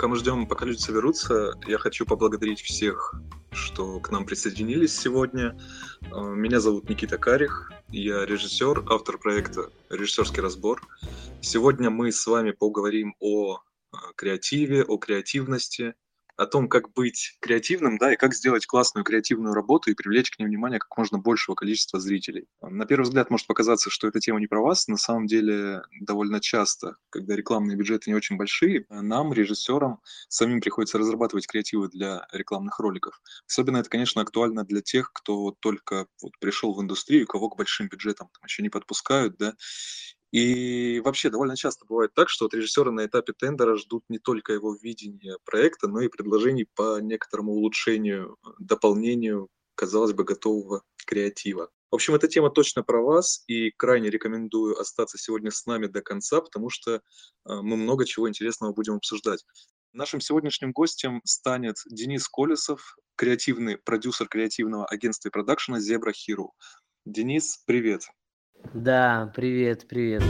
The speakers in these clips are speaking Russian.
Пока мы ждем, пока люди соберутся, я хочу поблагодарить всех, что к нам присоединились сегодня. Э, меня зовут Никита Карих, я режиссер, автор проекта «Режиссерский разбор». Сегодня мы с вами поговорим о э, креативе, о креативности, о том, как быть креативным, да, и как сделать классную креативную работу и привлечь к ней внимание как можно большего количества зрителей. На первый взгляд может показаться, что эта тема не про вас. На самом деле довольно часто, когда рекламные бюджеты не очень большие, нам, режиссерам, самим приходится разрабатывать креативы для рекламных роликов. Особенно это, конечно, актуально для тех, кто только вот пришел в индустрию, кого к большим бюджетам там еще не подпускают, да, и вообще довольно часто бывает так, что от режиссера на этапе тендера ждут не только его видения проекта, но и предложений по некоторому улучшению, дополнению, казалось бы, готового креатива. В общем, эта тема точно про вас, и крайне рекомендую остаться сегодня с нами до конца, потому что э, мы много чего интересного будем обсуждать. Нашим сегодняшним гостем станет Денис Колесов, креативный продюсер креативного агентства и продакшена Zebra Hero. Денис, привет! Да, привет, привет.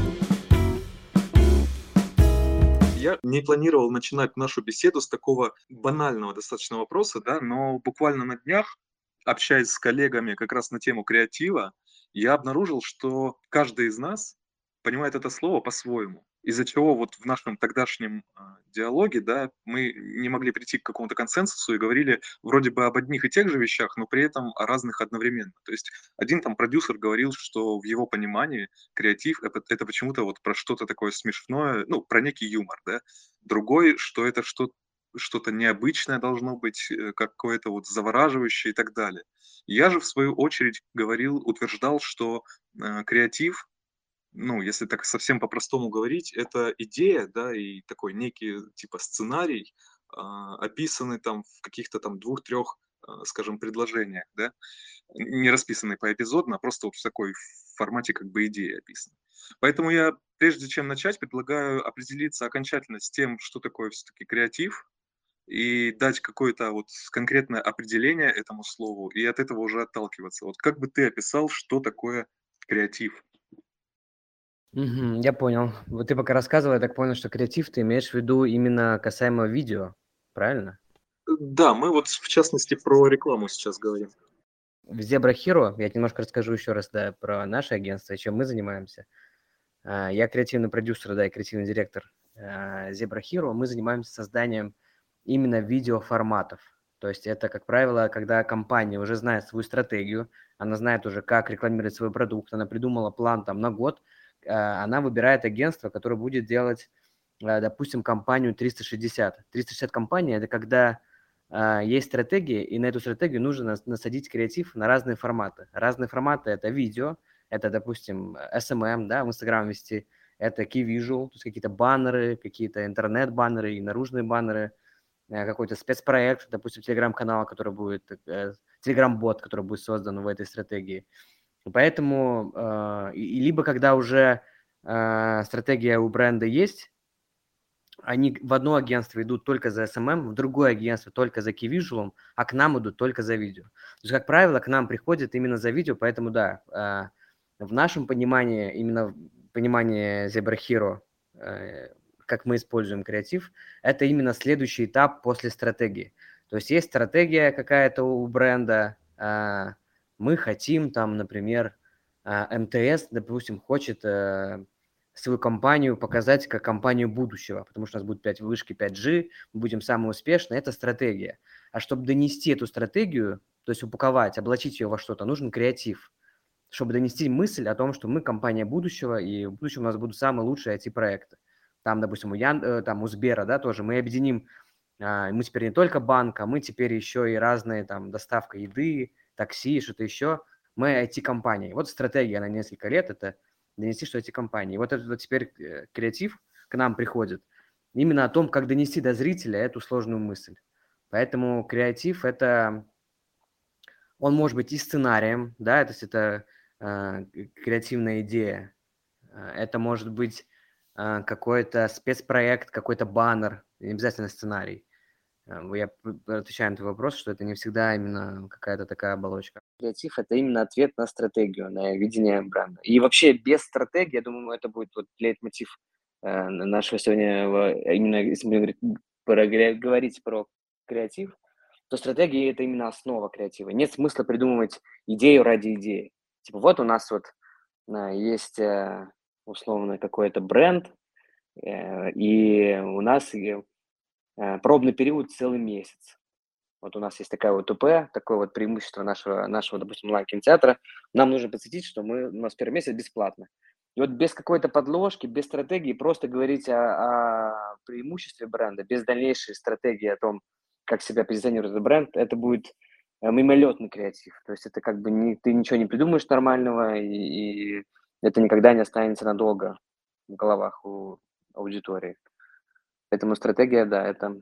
Я не планировал начинать нашу беседу с такого банального достаточно вопроса, да, но буквально на днях, общаясь с коллегами как раз на тему креатива, я обнаружил, что каждый из нас понимает это слово по-своему из-за чего вот в нашем тогдашнем а, диалоге, да, мы не могли прийти к какому-то консенсусу и говорили вроде бы об одних и тех же вещах, но при этом о разных одновременно. То есть один там продюсер говорил, что в его понимании креатив это, это почему-то вот про что-то такое смешное, ну, про некий юмор, да. Другой, что это что что-то необычное должно быть, э, какое-то вот завораживающее и так далее. Я же, в свою очередь, говорил, утверждал, что э, креатив ну, если так совсем по-простому говорить, это идея, да, и такой некий типа сценарий, а, описанный там в каких-то там двух-трех, а, скажем, предложениях, да, не расписанный поэпизодно, а просто вот в такой формате как бы идеи описаны. Поэтому я, прежде чем начать, предлагаю определиться окончательно с тем, что такое все-таки креатив, и дать какое-то вот конкретное определение этому слову, и от этого уже отталкиваться. Вот как бы ты описал, что такое креатив? Мгм. Я понял. Вот ты пока рассказывал, я так понял, что креатив ты имеешь в виду именно касаемо видео, правильно? Э, да, мы вот в частности про рекламу сейчас говорим. В Zebra Hero, я немножко расскажу еще раз, да, про наше агентство, чем мы занимаемся. А, я креативный продюсер, да, и креативный директор а, Zebra Hero. Мы занимаемся созданием именно видеоформатов. То есть это, как правило, когда компания уже знает свою стратегию, она знает уже, как рекламировать свой продукт, она придумала план там на год, она выбирает агентство, которое будет делать, а, допустим, компанию 360. 360 компания – это когда а, есть стратегия, и на эту стратегию нужно насадить креатив на разные форматы. Разные форматы – это видео, это, допустим, SMM, да, в Instagram вести, это key visual, то есть какие-то баннеры, какие-то интернет-баннеры и наружные баннеры, какой-то спецпроект, допустим, телеграм-канал, который будет, телеграм-бот, который будет создан в этой стратегии – Поэтому, э, либо когда уже э, стратегия у бренда есть, они в одно агентство идут только за SMM, в другое агентство только за key а к нам идут только за видео. То есть, как правило, к нам приходят именно за видео, поэтому да, э, в нашем понимании, именно в понимании Zebra Hero, э, как мы используем креатив, это именно следующий этап после стратегии. То есть есть стратегия какая-то у бренда, э, мы хотим там, например, а, МТС, допустим, хочет э, свою компанию показать как компанию будущего, потому что у нас будет 5 вышки 5G, мы будем самые успешные, это стратегия. А чтобы донести эту стратегию, то есть упаковать, облачить ее во что-то, нужен креатив, чтобы донести мысль о том, что мы компания будущего, и в будущем у нас будут самые лучшие IT-проекты. Там, допустим, у, Ян, э, там, у Сбера, да, тоже мы объединим, а, мы теперь не только банк, а мы теперь еще и разные там доставка еды, такси, что-то еще, мы IT-компания. Вот стратегия на несколько лет – это донести, что эти компании. Вот это теперь э, креатив к нам приходит именно о том, как донести до зрителя эту сложную мысль. Поэтому креатив – это… Он может быть и сценарием, да, то есть это э, креативная идея. Э, это может быть э, какой-то спецпроект, какой-то баннер, не обязательно сценарий. Э, я отвечаю на твой вопрос, что это не всегда именно какая-то такая оболочка. Креатив – это именно ответ на стратегию, на видение бренда. И вообще без стратегии, я думаю, это будет вот лейтмотив э, нашего сегодня, именно если мы говорим про, говорить про креатив, то стратегия – это именно основа креатива. Нет смысла придумывать идею ради идеи. Типа вот у нас вот а, есть э, условно какой-то бренд, э, и у нас э, пробный период целый месяц. Вот у нас есть такая вот УП, такое вот преимущество нашего, нашего допустим, онлайн-кинотеатра. Нам нужно подсветить, что мы, у нас первый месяц бесплатно. И вот без какой-то подложки, без стратегии, просто говорить о, о преимуществе бренда, без дальнейшей стратегии о том, как себя позиционирует этот бренд, это будет э, мимолетный креатив. То есть это как бы не, ты ничего не придумаешь нормального, и, и это никогда не останется надолго в головах у аудитории. Поэтому стратегия, да, это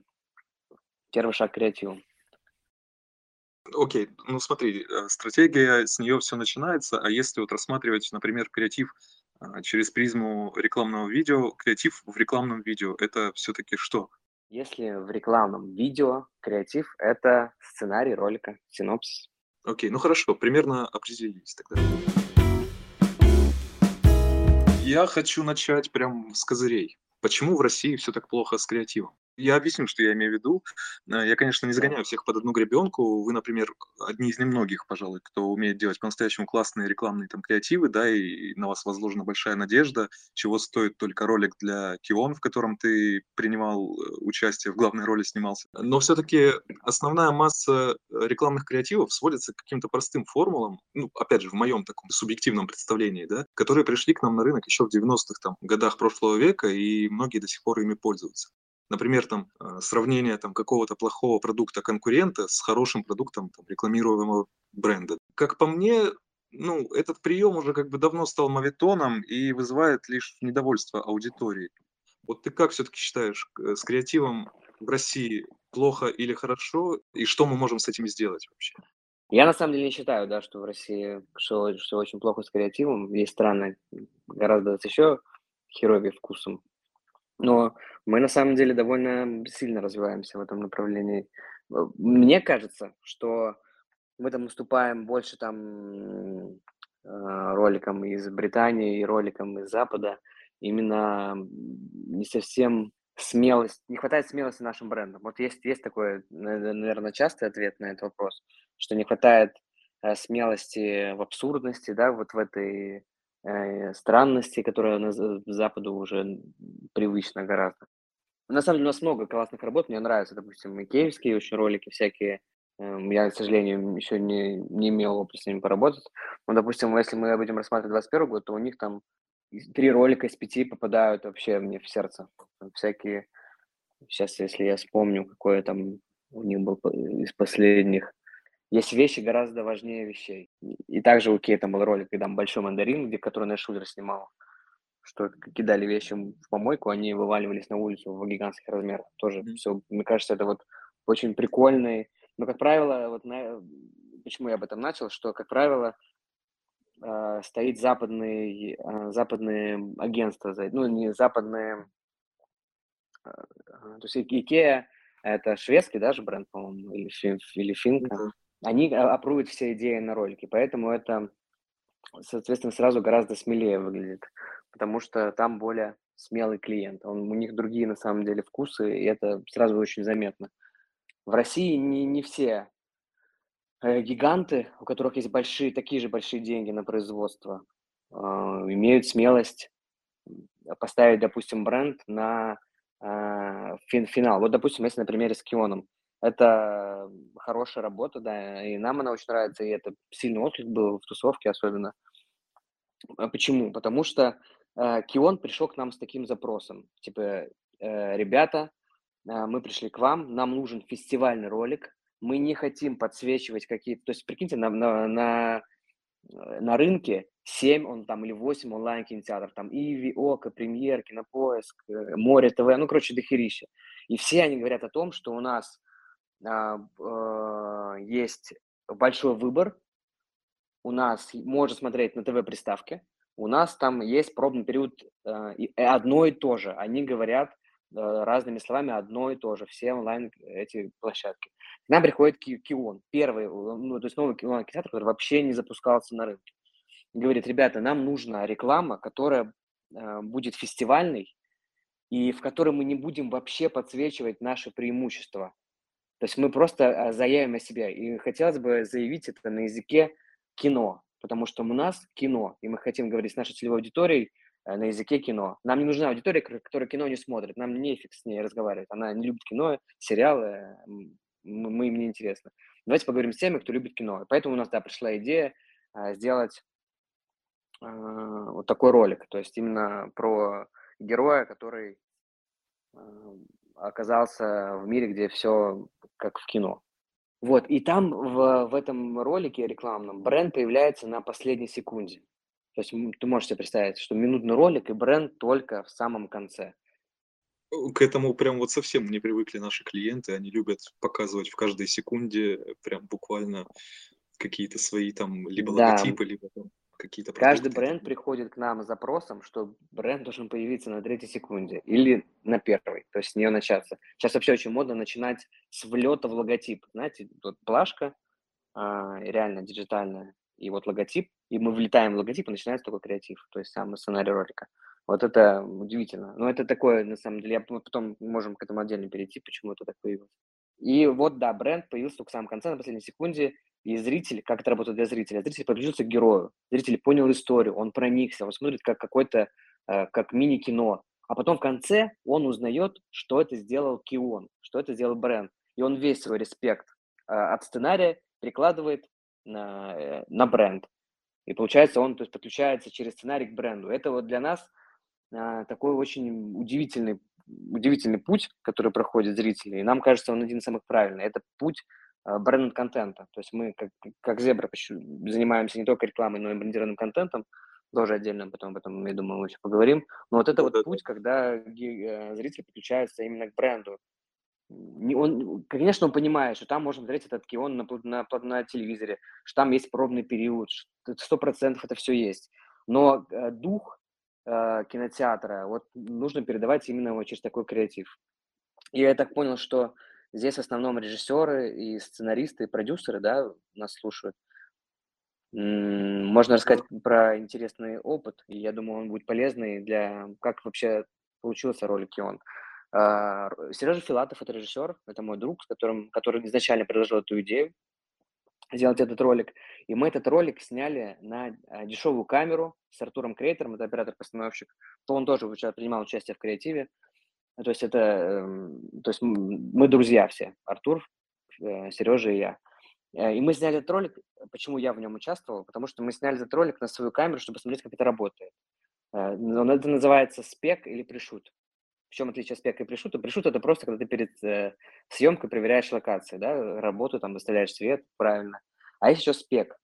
первый шаг к креативу. Окей, ну смотри, э, стратегия, с нее все начинается, а если вот рассматривать, например, креатив а, через призму рекламного видео, креатив в рекламном видео, это все-таки что? Если в рекламном видео креатив – это сценарий ролика, синопсис. Окей, ну хорошо, примерно определились тогда. Я хочу начать прям с козырей. Почему в России все так плохо с креативом? Я объясню, что я имею в виду. Э, я, конечно, не загоняю всех под одну гребенку. Вы, например, одни из немногих, пожалуй, кто умеет делать по-настоящему классные рекламные там креативы, да, и на вас возложена большая надежда, чего стоит только ролик для Кион, в котором ты принимал э, участие, в главной роли снимался. Но все-таки основная масса рекламных креативов сводится к каким-то простым формулам, ну, опять же, в моем таком субъективном представлении, да, которые пришли к нам на рынок еще в 90-х там, годах прошлого века, и многие до сих пор ими пользуются. Например, там э, сравнение там какого-то плохого продукта конкурента с хорошим продуктом там, рекламируемого бренда. Как по мне, ну, этот прием уже как бы давно стал мавитоном и вызывает лишь недовольство аудитории. Вот ты как все-таки считаешь, э, с креативом в России плохо или хорошо, и что мы можем с этим сделать вообще? Я на самом деле не считаю, да, что в России что, что очень плохо с креативом. Есть страны гораздо еще херовее вкусом. Но мы на самом деле довольно сильно развиваемся в этом направлении. Э, мне кажется, что мы там наступаем больше там э, роликам из Британии и роликам из Запада. Именно не совсем смелость, не хватает смелости нашим брендам. Вот есть, есть такой, наверное, частый ответ на этот вопрос, что не хватает э, смелости в абсурдности, да, вот в этой странности, которая на Западу уже привычна гораздо. На самом деле у нас много классных работ, мне нравятся, допустим, и очень ролики всякие. Эм, я, к сожалению, еще не, не имел опыта с ними поработать. Но, допустим, если мы будем рассматривать 21 год, то у них там три ролика из пяти попадают вообще мне в сердце. Всякие, сейчас, если я вспомню, какой там у них был из последних, есть вещи гораздо важнее вещей. И также у Кейта был ролик, когда большой мандарин, где который Нэш Шулер снимал, что кидали вещи в помойку, они вываливались на улицу в гигантских размерах. Тоже mm-hmm. все, мне кажется, это вот очень прикольный. Но, как правило, вот на... почему я об этом начал, что, как правило, э, стоит западный, э, западные агентства, ну, не западные, э, то есть Икеа это шведский даже бренд, по-моему, или, или финка. Mm-hmm они опруют все идеи на ролике, поэтому это, соответственно, сразу гораздо смелее выглядит, потому что там более смелый клиент, он, у них другие на самом деле вкусы, и это сразу очень заметно. В России не, не все э, гиганты, у которых есть большие, такие же большие деньги на производство, э, имеют смелость поставить, допустим, бренд на э, финал. Вот, допустим, если на примере с Кионом, это хорошая работа, да, и нам она очень нравится, и это сильный отклик был в тусовке особенно. А почему? Потому что э, Кион пришел к нам с таким запросом, типа, э, ребята, э, мы пришли к вам, нам нужен фестивальный ролик, мы не хотим подсвечивать какие-то, то есть, прикиньте, на, на, на, э, на рынке 7 он там или 8 онлайн-кинотеатров, там Иви, Ока, Премьер, Кинопоиск, э, Море ТВ, ну, короче, дохерища. И все они говорят о том, что у нас есть большой выбор. У нас можно смотреть на ТВ-приставке. У нас там есть пробный период а, одно и то же. Они говорят разными словами одно и то же. Все онлайн эти площадки. К нам приходит Кион, первый, ну, то есть новый онлайн-кинотеатр, который вообще не запускался на рынке. говорит, ребята, нам нужна реклама, которая будет фестивальной, и в котором мы не будем вообще подсвечивать наши преимущества. То есть мы просто а, заявим о себе. И хотелось бы заявить это на языке кино, потому что у нас кино, и мы хотим говорить с нашей целевой аудиторией э, на языке кино. Нам не нужна аудитория, которая кино не смотрит, нам нефиг с ней разговаривать. Она не любит кино, сериалы, мы им не интересны. Давайте поговорим с теми, кто любит кино. Поэтому у нас, да, пришла идея а, сделать а, вот такой ролик, то есть именно про героя, который оказался в мире, где все как в кино. Вот, и там в, в этом ролике рекламном бренд появляется на последней секунде. То есть ты можешь себе представить, что минутный ролик и бренд только в самом конце. К этому прям вот совсем не привыкли наши клиенты. Они любят показывать в каждой секунде прям буквально какие-то свои там либо да. логотипы, либо там какие-то Каждый бренд приходит к нам с запросом, что бренд должен появиться на третьей секунде или на первой, то есть с нее начаться. Сейчас вообще очень модно начинать с влета в логотип. Знаете, вот плашка, а, реально диджитальная, и вот логотип, и мы влетаем в логотип, и начинается только креатив, то есть сам сценарий ролика. Вот это удивительно. Но это такое, на самом деле, я потом можем к этому отдельно перейти, почему это так появилось. И вот, да, бренд появился только в самом конце, на последней секунде, и зритель, как это работает для зрителя, зритель подключился к герою, зритель понял историю, он проникся, он смотрит как какой-то, э, как мини-кино, а потом в конце он узнает, что это сделал Кион, что это сделал бренд, и он весь свой респект э, от сценария прикладывает на, э, на бренд. И получается, он то есть, подключается через сценарий к бренду. Это вот для нас такой очень удивительный, удивительный путь, который проходит зрители. И нам кажется, он один из самых правильных. Это путь бренд-контента. То есть мы, как, как Зебра, занимаемся не только рекламой, но и брендированным контентом. Тоже отдельно потом об этом, я думаю, мы еще поговорим. Но вот это вот путь, когда э, зритель подключается именно к бренду. Он, конечно, он понимает, что там можно смотреть этот кион на, на, на телевизоре, что там есть пробный период, сто процентов это все есть. Но э, дух э, кинотеатра вот нужно передавать именно вот через такой креатив. И я так понял, что Здесь в основном режиссеры и сценаристы, и продюсеры, да, нас слушают. Можно рассказать про интересный опыт, и я думаю, он будет полезный для, как вообще получился ролик Кион. А, Сережа Филатов – это режиссер, это мой друг, с которым, который изначально предложил эту идею сделать этот ролик. И мы этот ролик сняли на а, дешевую камеру с Артуром Крейтером, это оператор-постановщик. То он тоже принимал участие в креативе. Ну, то есть это, эм, то есть мы друзья все, Артур, э, Сережа и я. Э, и мы сняли этот ролик, почему я в нем участвовал, потому что мы сняли этот ролик на свою камеру, чтобы посмотреть, как это работает. Э, это называется спек или пришут. В чем отличие спека и пришута? Пришут – это просто, когда ты перед съемкой проверяешь локации, да, работу, там, выставляешь свет правильно. А есть еще спек.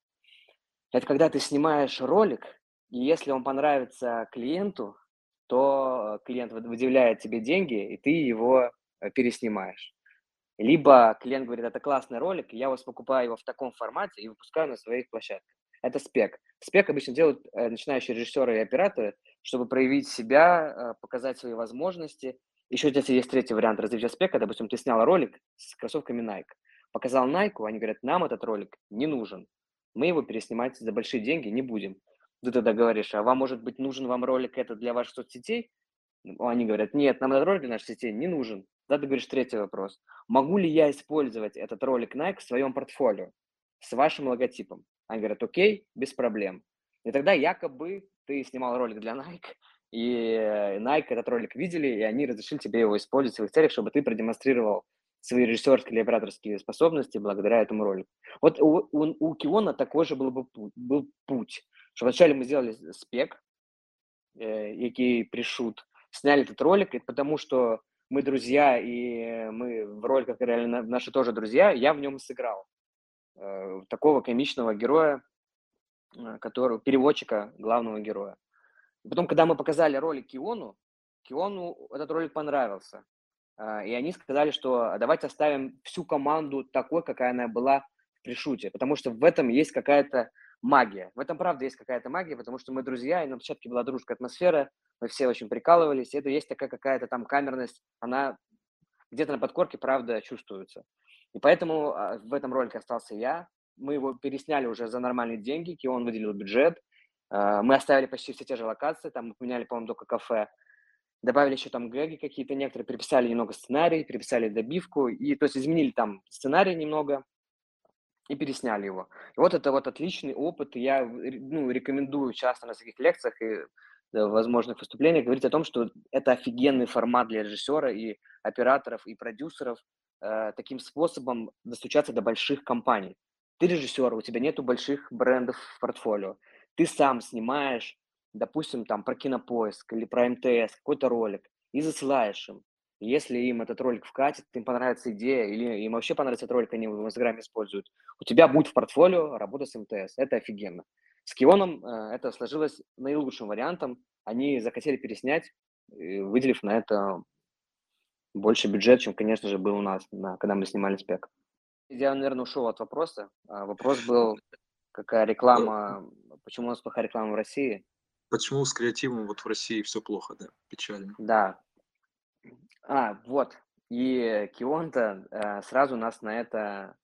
Это когда ты снимаешь ролик, и если он понравится клиенту, то клиент выделяет тебе деньги, и ты его э, переснимаешь. Либо клиент говорит, это классный ролик, я вас покупаю его в таком формате и выпускаю на своих площадках. Это спек. Спек обычно делают э, начинающие режиссеры и операторы, чтобы проявить себя, э, показать свои возможности. Еще если есть третий вариант развития спека, допустим, ты снял ролик с кроссовками Nike, показал Nike, они говорят, нам этот ролик не нужен, мы его переснимать за большие деньги не будем ты тогда говоришь, а вам, может быть, нужен вам ролик это для ваших соцсетей? Они говорят, нет, нам этот ролик для наших сетей не нужен. Да, ты говоришь третий вопрос. Могу ли я использовать этот ролик Nike в своем портфолио с вашим логотипом? Они говорят, окей, без проблем. И тогда якобы ты снимал ролик для Nike, и Nike этот ролик видели, и они разрешили тебе его использовать в своих целях, чтобы ты продемонстрировал свои режиссерские или операторские способности благодаря этому ролику. Вот у, у, у Киона такой же был бы был путь что вначале мы сделали спек, э, який пришут, сняли этот ролик, потому что мы друзья, и мы в роликах реально наши тоже друзья, я в нем сыграл э, такого комичного героя, э, который, переводчика главного героя. И потом, когда мы показали ролик Киону, Киону этот ролик понравился. Э, и они сказали, что давайте оставим всю команду такой, какая она была в пришуте, потому что в этом есть какая-то магия. В этом, правда, есть какая-то магия, потому что мы друзья, и на площадке была дружеская атмосфера, мы все очень прикалывались, и это есть такая какая-то там камерность, она где-то на подкорке, правда, чувствуется. И поэтому а, в этом ролике остался я. Мы его пересняли уже за нормальные деньги, он выделил бюджет. А, мы оставили почти все те же локации, там мы поменяли, по-моему, только кафе. добавили еще там гэги какие-то некоторые, переписали немного сценарий, переписали добивку, и то есть изменили там сценарий немного и пересняли его. И вот это вот отличный опыт, я ну, рекомендую часто на таких лекциях и возможных выступлениях говорить о том, что это офигенный формат для режиссера и операторов и продюсеров э, таким способом достучаться до больших компаний. Ты режиссер, у тебя нету больших брендов в портфолио, ты сам снимаешь допустим, там про кинопоиск или про МТС, какой-то ролик, и засылаешь им. Если им этот ролик вкатит, им понравится идея, или им вообще понравится этот ролик, они его в Инстаграме используют, у тебя будет в портфолио работа с МТС. Это офигенно. С Кионом э, это сложилось наилучшим вариантом. Они захотели переснять, выделив на это больше бюджет, чем, конечно же, был у нас, на, когда мы снимали спек. Я, наверное, ушел от вопроса. А вопрос был, какая реклама, почему у нас плохая реклама в России. Почему с креативом вот в России все плохо, да, печально? Да. А, вот. И Кионта э, сразу нас на это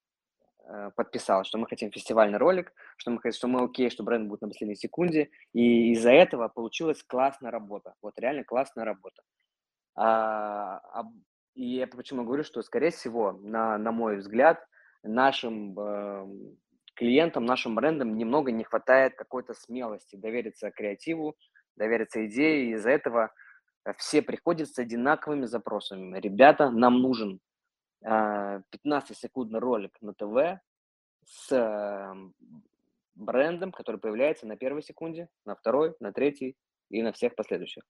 э, подписал, что мы хотим фестивальный ролик, что мы, хотим, что мы окей, что бренд будет на последней секунде. И из-за этого получилась классная работа. Вот реально классная работа. А, а, и я почему говорю, что, скорее всего, на, на мой взгляд, нашим э, клиентам, нашим брендам немного не хватает какой-то смелости довериться креативу, довериться идее, и из-за этого все приходят с одинаковыми запросами. Ребята, нам нужен 15-секундный а, ролик на ТВ с эм, брендом, который появляется на первой секунде, на второй, на третьей и на всех последующих.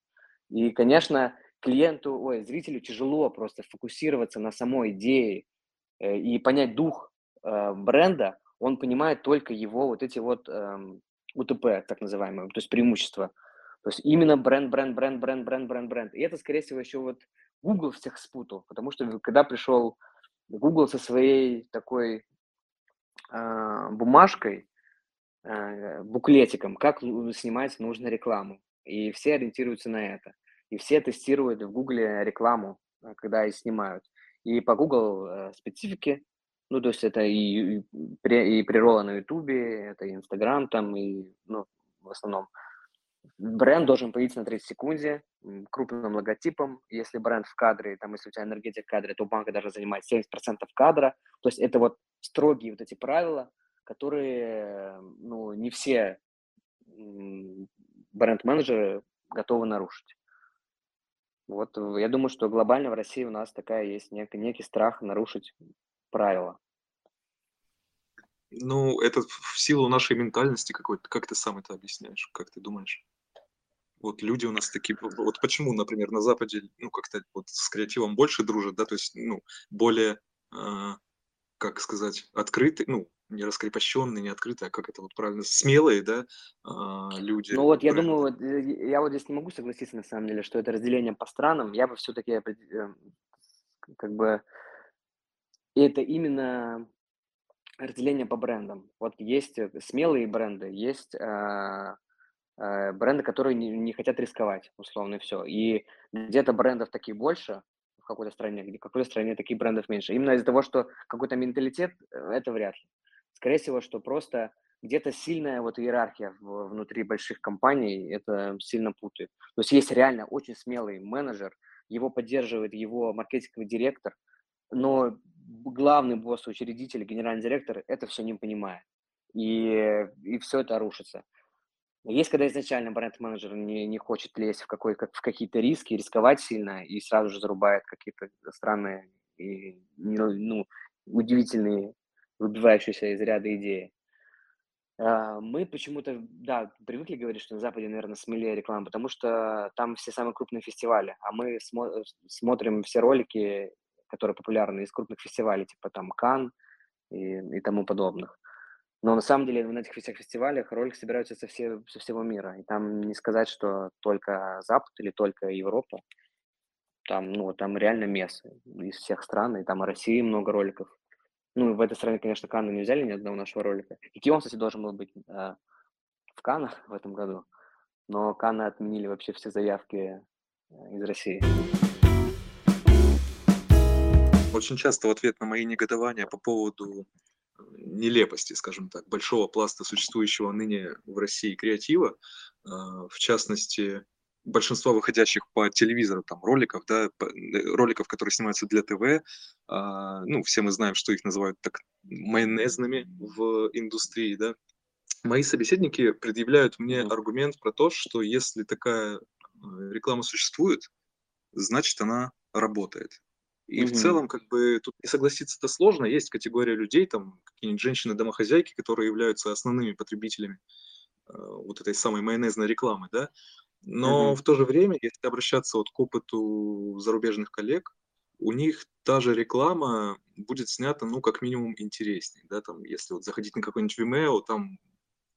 И, конечно, клиенту, ой, зрителю тяжело просто фокусироваться на самой идее э, и понять дух э, бренда, он понимает только его вот эти вот эм, УТП, так называемые, то есть преимущества. То есть именно бренд, бренд, бренд, бренд, бренд, бренд, бренд. И это, скорее всего, еще вот Google всех спутал, потому что когда пришел Google со своей такой э, бумажкой, э, буклетиком, как снимать нужную рекламу, и все ориентируются на это. И все тестируют в Google рекламу, э, когда и снимают. И по Google э, специфике ну, то есть это и, и, и прирола на Ютубе, это и Инстаграм там, и, ну, в основном. Бренд должен появиться на 30 секунде, крупным логотипом. Если бренд в кадре, там, если у тебя энергетик в кадре, то банка даже занимает 70% кадра. То есть это вот строгие вот эти правила, которые, ну, не все бренд-менеджеры готовы нарушить. Вот я думаю, что глобально в России у нас такая есть некий, некий страх нарушить правила? Ну, это в силу нашей ментальности какой-то. Как ты сам это объясняешь? Как ты думаешь? Вот люди у нас такие, вот почему, например, на Западе, ну, как-то вот с креативом больше дружат, да, то есть, ну, более, э, как сказать, открытые, ну, не раскрепощенные, не открытые, а как это вот правильно, смелые, да, э, люди. Ну вот, я думаю, вот, э, я вот здесь не могу согласиться, на самом деле, что это разделение по странам. Я бы все-таки, э, как бы, это именно разделение по брендам. Вот есть э, смелые бренды, есть э, э, бренды, которые не, не хотят рисковать, условно, и все. И где-то брендов таких больше в какой-то стране, где в какой-то стране таких брендов меньше. Именно из-за того, что какой-то менталитет, э, это вряд ли. Скорее всего, что просто где-то сильная вот иерархия внутри больших компаний, это сильно путает. То есть есть реально очень смелый менеджер, его поддерживает его маркетинговый директор, но главный босс, учредитель, генеральный директор это все не понимает. И, и все это рушится. Есть, когда изначально бренд-менеджер не, не хочет лезть в, какой, как, в какие-то риски, рисковать сильно, и сразу же зарубает какие-то странные и ну, удивительные, выбивающиеся из ряда идеи. А, мы почему-то, да, привыкли говорить, что на Западе, наверное, смелее реклама, потому что там все самые крупные фестивали, а мы смо- смотрим все ролики которые популярны из крупных фестивалей, типа там Кан и, и тому подобных. Но на самом деле на этих всех фестивалях ролики собираются со, все, со всего мира. И там не сказать, что только Запад или только Европа. Там, ну, там реально место из всех стран, и там и России много роликов. Ну, в этой стране, конечно, Канны не взяли ни одного нашего ролика. И Кион, кстати, должен был быть э, в Каннах в этом году. Но Канны отменили вообще все заявки э, из России. Очень часто в ответ на мои негодования по поводу э, нелепости, скажем так, большого пласта существующего ныне в России креатива, а, в частности, большинства выходящих по телевизору там роликов, да, э, роликов, которые снимаются для ТВ, а, ну, все мы знаем, что их называют так майонезными в индустрии, да. Мои собеседники предъявляют мне аргумент про то, что если такая э, реклама существует, значит она работает. И в целом, как бы, тут не согласиться-то сложно. Есть категория людей, там, какие-нибудь женщины-домохозяйки, которые являются основными потребителями э, вот этой самой майонезной рекламы, да. Но в то же время, если обращаться вот к опыту зарубежных коллег, у них та же реклама будет снята, ну, как минимум, интереснее, да, там, если вот заходить на какой-нибудь Vimeo, там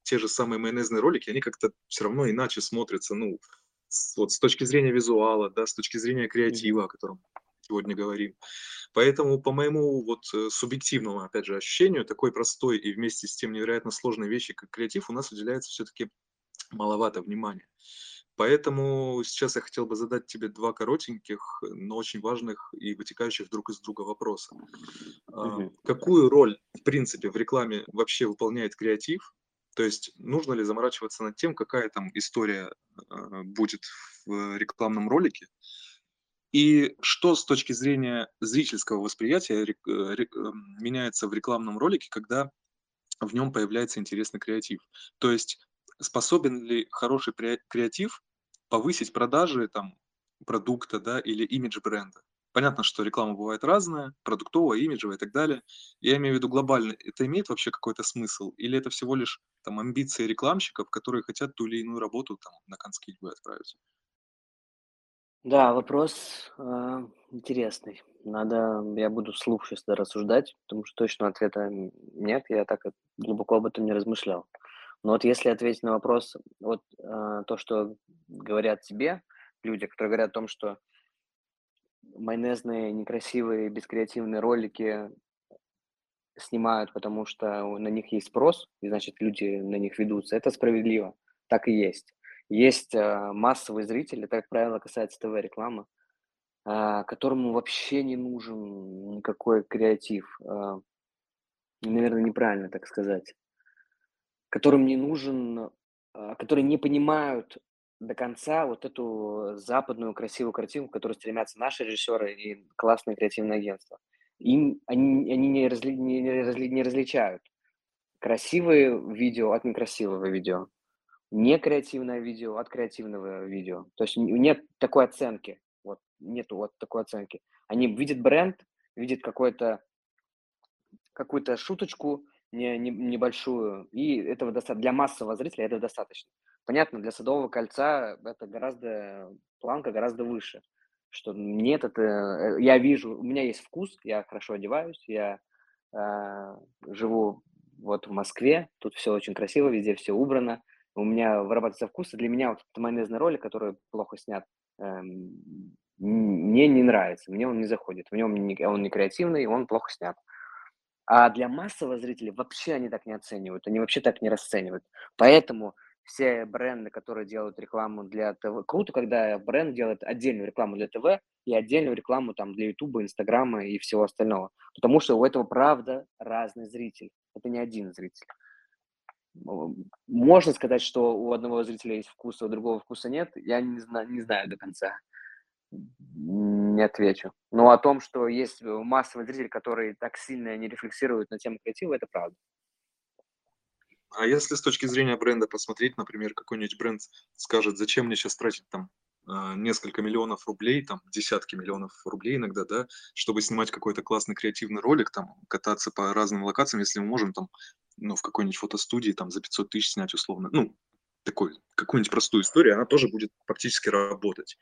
те же самые майонезные ролики, они как-то все равно иначе смотрятся, ну, с, вот с точки зрения визуала, да, с точки зрения креатива, о котором сегодня говорим. Поэтому, по моему вот э, субъективному, опять же, ощущению, такой простой и вместе с тем невероятно сложной вещи, как креатив, у нас уделяется все-таки маловато внимания. Поэтому сейчас я хотел бы задать тебе два коротеньких, но очень важных и вытекающих друг из друга вопроса. Угу. Какую роль, в принципе, в рекламе вообще выполняет креатив? То есть нужно ли заморачиваться над тем, какая там история э, будет в рекламном ролике? И что с точки зрения зрительского восприятия э, эм, меняется в рекламном ролике, когда в нем появляется интересный креатив? То есть способен ли хороший креатив повысить продажи там, продукта да, или имидж бренда. Понятно, что реклама бывает разная, продуктовая, имиджевая и так далее. Я имею в виду глобально, это имеет вообще какой-то смысл? Или это всего лишь там амбиции рекламщиков, которые хотят ту или иную работу там на Канскильбы отправить? Да, вопрос э, интересный. Надо, я буду вслух сейчас рассуждать, потому что точно ответа нет, я так глубоко об этом не размышлял. Но вот если ответить на вопрос, вот э, то, что говорят тебе люди, которые говорят о том, что майонезные, некрасивые, бескреативные ролики снимают, потому что на них есть спрос, и значит люди на них ведутся, это справедливо, так и есть. Есть э, массовый зритель, это, как правило, касается ТВ-рекламы, э, которому вообще не нужен никакой креатив. Э, наверное, неправильно так сказать которым не нужен, а, которые не понимают до конца вот эту западную красивую картинку, к которой стремятся наши режиссеры и классные креативные агентства. Им они, они не, разли, не, разли, не различают красивые видео от некрасивого видео, не креативное видео от креативного видео. То есть нет такой оценки. Вот нету вот такой оценки. Они видят бренд, видят какой-то какую-то шуточку, не, не, небольшую, и этого достаточно. Для массового зрителя этого достаточно. Понятно, для Садового кольца это гораздо, планка гораздо выше. Что нет, это, э, я вижу, у меня есть вкус, я хорошо одеваюсь, я э, живу вот в Москве, тут все очень красиво, везде все убрано, у меня вырабатывается вкус, и для меня вот этот майонезный ролик, который плохо снят, э, мне не нравится, мне он не заходит, в нем не, он не креативный, он плохо снят. А для массового зрителя вообще они так не оценивают, они вообще так не расценивают. Поэтому все бренды, которые делают рекламу для ТВ, круто, когда бренд делает отдельную рекламу для ТВ и отдельную рекламу там для Ютуба, Инстаграма и всего остального. Потому что у этого правда разный зритель. Это не один зритель. Можно сказать, что у одного зрителя есть вкус, а у другого вкуса нет. Я не знаю, не знаю до конца не отвечу. Но о том, что есть массовый зритель, который так сильно не рефлексирует на тему креатива, это правда. А если с точки зрения бренда посмотреть, например, какой-нибудь бренд скажет, зачем мне сейчас тратить там а, несколько миллионов рублей, там десятки миллионов рублей иногда, да, чтобы снимать какой-то классный креативный ролик, там кататься по разным локациям, если мы можем там, ну, в какой-нибудь фотостудии там за 500 тысяч снять условно, ну, такой, какую-нибудь простую историю, она тоже будет практически работать.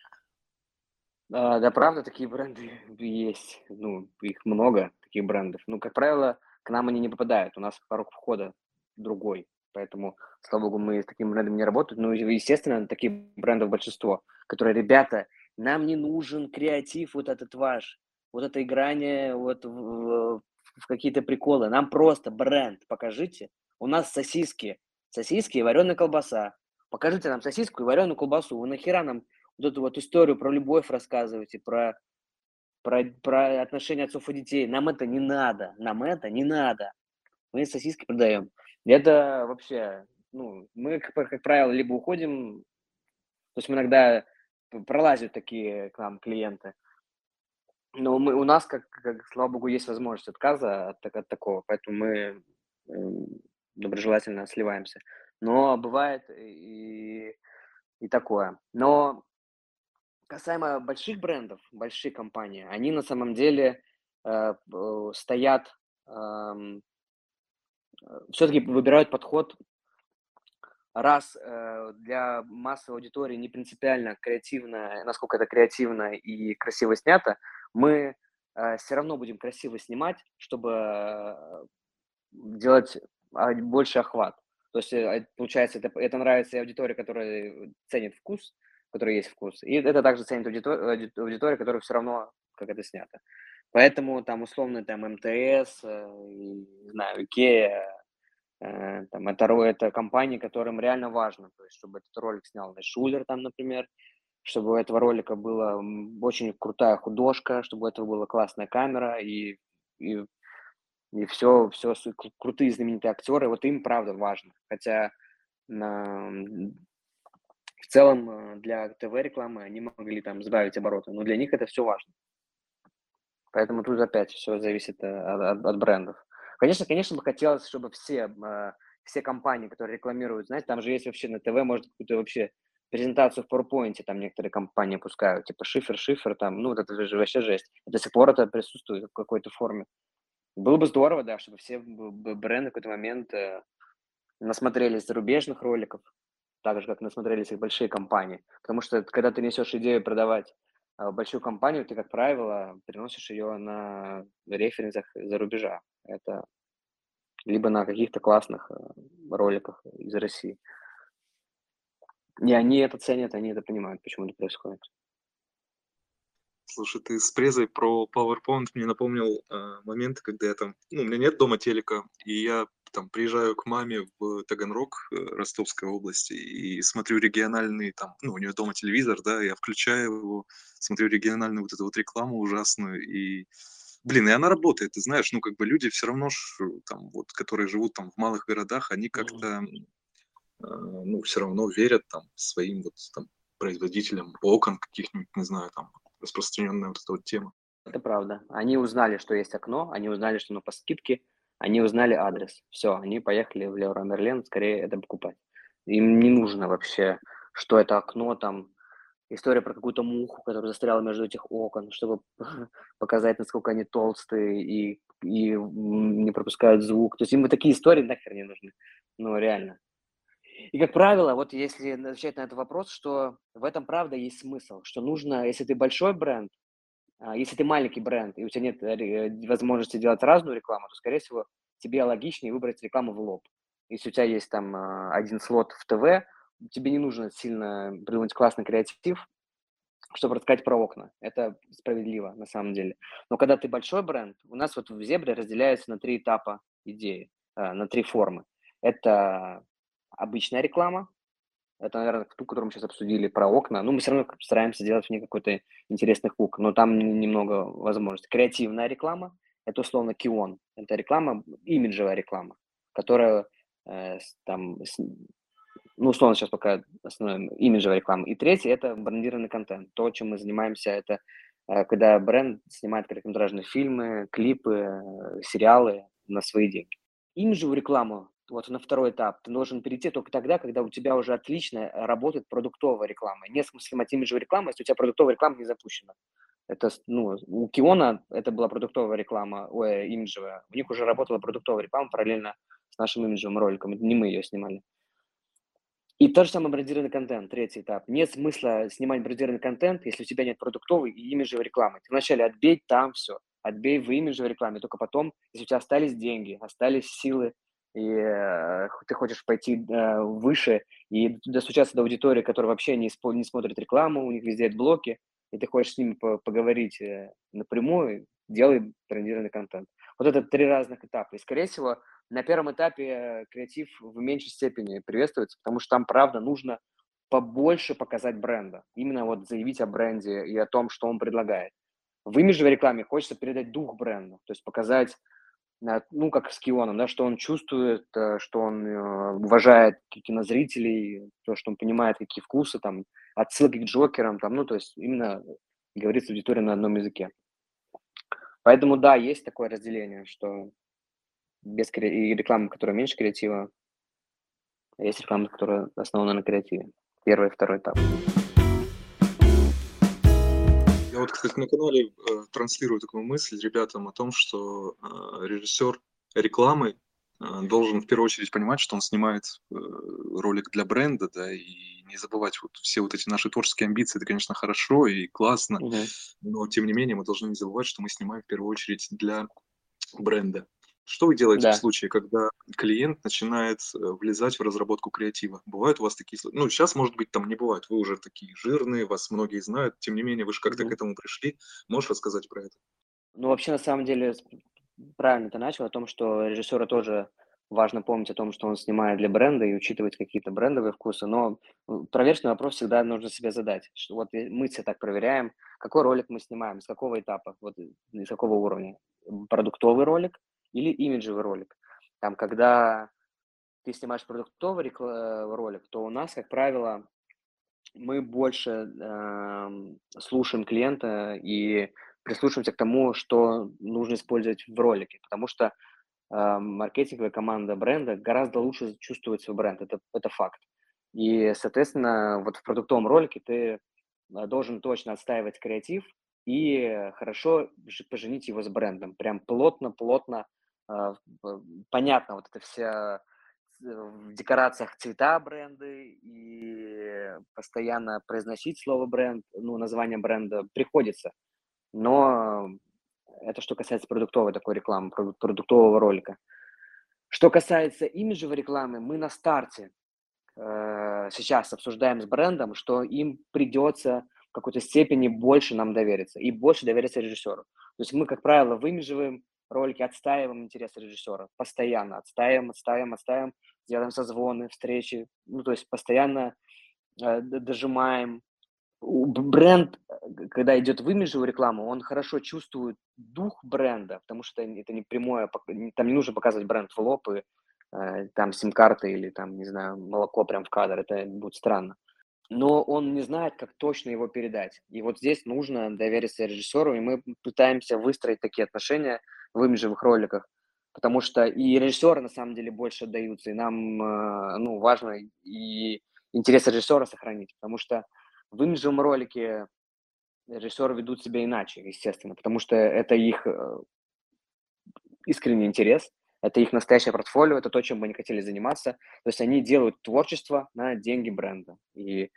А, да, правда, такие бренды есть. Ну, их много, таких брендов. Ну, как правило, к нам они не попадают. У нас порог входа другой. Поэтому, слава богу, мы с таким брендом не работаем. Ну, естественно, таких брендов большинство, которые, ребята, нам не нужен креатив вот этот ваш, вот это играние вот в, в какие-то приколы. Нам просто бренд покажите. У нас сосиски, сосиски и вареная колбаса. Покажите нам сосиску и вареную колбасу. Вы нахера нам вот эту вот историю про любовь рассказываете, про, про, про отношения отцов и детей. Нам это не надо, нам это не надо. Мы сосиски продаем. Это вообще, ну, мы, как, как правило, либо уходим, то есть мы иногда пролазят такие к нам клиенты. Но мы, у нас, как, как, слава богу, есть возможность отказа от, от такого, поэтому мы доброжелательно сливаемся. Но бывает и, и такое. Но касаемо больших брендов, большие компании, они на самом деле э, стоят, эм, э, все-таки выбирают подход раз э, для массовой аудитории не принципиально креативно, насколько это креативно и красиво снято, мы э, все равно будем красиво снимать, чтобы э, делать больше охват. То есть, э, получается, это, это нравится аудитории, которая ценит вкус, который есть вкус, и это также ценит аудитория, аудитория, которая все равно, как это снято. Поэтому там условно там МТС, не знаю, Икея, Э, там, это, это компании, которым реально важно, то есть, чтобы этот ролик снял Шулер, там, например, чтобы у этого ролика была очень крутая художка, чтобы у этого была классная камера и, и, и все, все крутые знаменитые актеры, вот им правда важно. Хотя на, в целом э, для ТВ-рекламы они могли там сбавить обороты, но для них это все важно. Поэтому тут опять все зависит э, от, от, от брендов. Конечно, конечно бы хотелось, чтобы все, а, все компании, которые рекламируют, знаете, там же есть вообще на ТВ, может, какую-то вообще презентацию в PowerPoint там некоторые компании пускают, типа шифер, шифер, там, ну, вот это же вообще жесть. До сих пор это присутствует в какой-то форме. Было бы здорово, да, чтобы все бренды в какой-то момент э, насмотрелись зарубежных роликов, так же, как насмотрелись их большие компании. Потому что когда ты несешь идею продавать э, большую компанию, ты, как правило, переносишь ее на референсах за рубежа. Это либо на каких-то классных э, роликах из России. И они это ценят, они это понимают, почему это происходит. Слушай, ты с презой про PowerPoint мне напомнил э, момент, когда я там, ну, у меня нет дома телека, и я там приезжаю к маме в Таганрог, э, Ростовской области, и смотрю региональный там, ну, у нее дома телевизор, да, я включаю его, смотрю региональную вот эту вот рекламу ужасную, и Блин, и она работает, ты знаешь, ну, как бы люди все равно, там, вот, которые живут там в малых городах, они как-то, э, ну, все равно верят там своим вот там производителям окон каких-нибудь, не знаю, там, распространенная вот эта вот тема. Это правда. Они узнали, что есть окно, они узнали, что оно по скидке, они узнали адрес. Все, они поехали в Леруа Мерлен скорее это покупать. Им не нужно вообще, что это окно там история про какую-то муху, которая застряла между этих окон, чтобы показать, насколько они толстые и, и не пропускают звук. То есть им такие истории нахер не нужны. Ну, реально. И, как правило, вот если отвечать на этот вопрос, что в этом правда есть смысл, что нужно, если ты большой бренд, а, если ты маленький бренд, и у тебя нет э, возможности делать разную рекламу, то, скорее всего, тебе логичнее выбрать рекламу в лоб. Если у тебя есть там а, один слот в ТВ, тебе не нужно сильно придумать классный креатив, чтобы рассказать про окна. Это справедливо на самом деле. Но когда ты большой бренд, у нас вот в Зебре разделяется на три этапа идеи, э, на три формы. Это обычная реклама, это, наверное, ту, которую мы сейчас обсудили про окна. Ну, мы все равно стараемся делать в ней какой-то интересный хук, но там немного возможностей. Креативная реклама – это условно Кион. Это реклама, имиджевая реклама, которая э, там ну, условно сейчас пока основная имиджевая реклама. И третье – это брендированный контент. То, чем мы занимаемся, это э, когда бренд снимает короткометражные фильмы, клипы, э, сериалы на свои деньги. Имиджевую рекламу, вот на второй этап, ты должен перейти только тогда, когда у тебя уже отлично работает продуктовая реклама. Нет смысла снимать имиджевую рекламу, если у тебя продуктовая реклама не запущена. Это, ну, у Киона это была продуктовая реклама, ой, имиджевая. У них уже работала продуктовая реклама параллельно с нашим имиджевым роликом. Не мы ее снимали. И тот же самый брендированный контент, третий этап. Нет смысла снимать брендированный контент, если у тебя нет продуктовой и имиджевой рекламы. Ты вначале отбей там все, отбей в имиджевой рекламе, только потом, если у тебя остались деньги, остались силы, и э, ты хочешь пойти э, выше и достучаться до аудитории, которая вообще не, спо- не смотрит рекламу, у них везде блоки, и ты хочешь с ними по- поговорить э, напрямую, делай брендированный контент. Вот это три разных этапа. И, скорее всего, на первом этапе креатив в меньшей степени приветствуется, потому что там, правда, нужно побольше показать бренда. Именно вот заявить о бренде и о том, что он предлагает. В имиджевой рекламе хочется передать дух бренда, то есть показать ну, как с Кионом, да, что он чувствует, э, что он э, уважает кинозрителей, то, что он понимает, какие вкусы, там, отсылки к Джокерам, там, ну, то есть именно говорит с аудиторией на одном языке. Поэтому, да, есть такое разделение, что без кре... и реклама, которая меньше креатива, а есть реклама, которая основана на креативе. Первый и второй этап. Вот, кстати, на канале э, транслирую такую мысль ребятам о том, что э, режиссер рекламы э, должен в первую очередь понимать, что он снимает э, ролик для бренда, да, и не забывать вот все вот эти наши творческие амбиции, это, конечно, хорошо и классно, mm-hmm. но тем не менее мы должны не забывать, что мы снимаем в первую очередь для бренда. Что вы делаете да. в случае, когда клиент начинает э, влезать в разработку креатива? Бывают у вас такие случаи? Ну, сейчас, может быть, там не бывает. Вы уже такие жирные, вас многие знают. Тем не менее, вы же как-то к этому пришли. Можешь рассказать про это? Ну, вообще, на самом деле, правильно ты начал о том, что режиссера тоже важно помнить о том, что он снимает для бренда и учитывать какие-то брендовые вкусы, но проверочный вопрос всегда нужно себе задать. Что вот мы все так проверяем, какой ролик мы снимаем, с какого этапа, вот из какого уровня. Продуктовый ролик или имиджевый ролик. Там, когда ты снимаешь продуктовый э, ролик, то у нас, как правило, мы больше э, слушаем клиента и прислушиваемся к тому, что нужно использовать в ролике, потому что э, маркетинговая команда бренда гораздо лучше чувствует свой бренд, это, это факт. И, соответственно, вот в продуктовом ролике ты э, должен точно отстаивать креатив и хорошо поженить его с брендом, прям плотно-плотно понятно, вот это вся в декорациях цвета бренды и постоянно произносить слово бренд, ну, название бренда приходится. Но это что касается продуктовой такой рекламы, продуктового ролика. Что касается имиджевой рекламы, мы на старте э, сейчас обсуждаем с брендом, что им придется в какой-то степени больше нам довериться и больше довериться режиссеру. То есть мы, как правило, вымеживаем ролики, отстаиваем интересы режиссера, постоянно отстаиваем, отстаиваем, отстаиваем, делаем созвоны, встречи, ну, то есть постоянно э, дожимаем. Бренд, э, когда идет в имиджевую рекламу, он хорошо чувствует дух бренда, потому что это не прямое, там не нужно показывать бренд в лоб и э, там сим-карты или там, не знаю, молоко прям в кадр, это будет странно но он не знает, как точно его передать. И вот здесь нужно довериться режиссеру, и мы пытаемся выстроить такие отношения в имиджевых роликах, потому что и режиссеры на самом деле больше отдаются, и нам э, ну, важно и интерес режиссера сохранить, потому что в имиджевом ролике режиссеры ведут себя иначе, естественно, потому что это их э, искренний интерес, это их настоящее портфолио, это то, чем они хотели заниматься. То есть они делают творчество на деньги бренда. И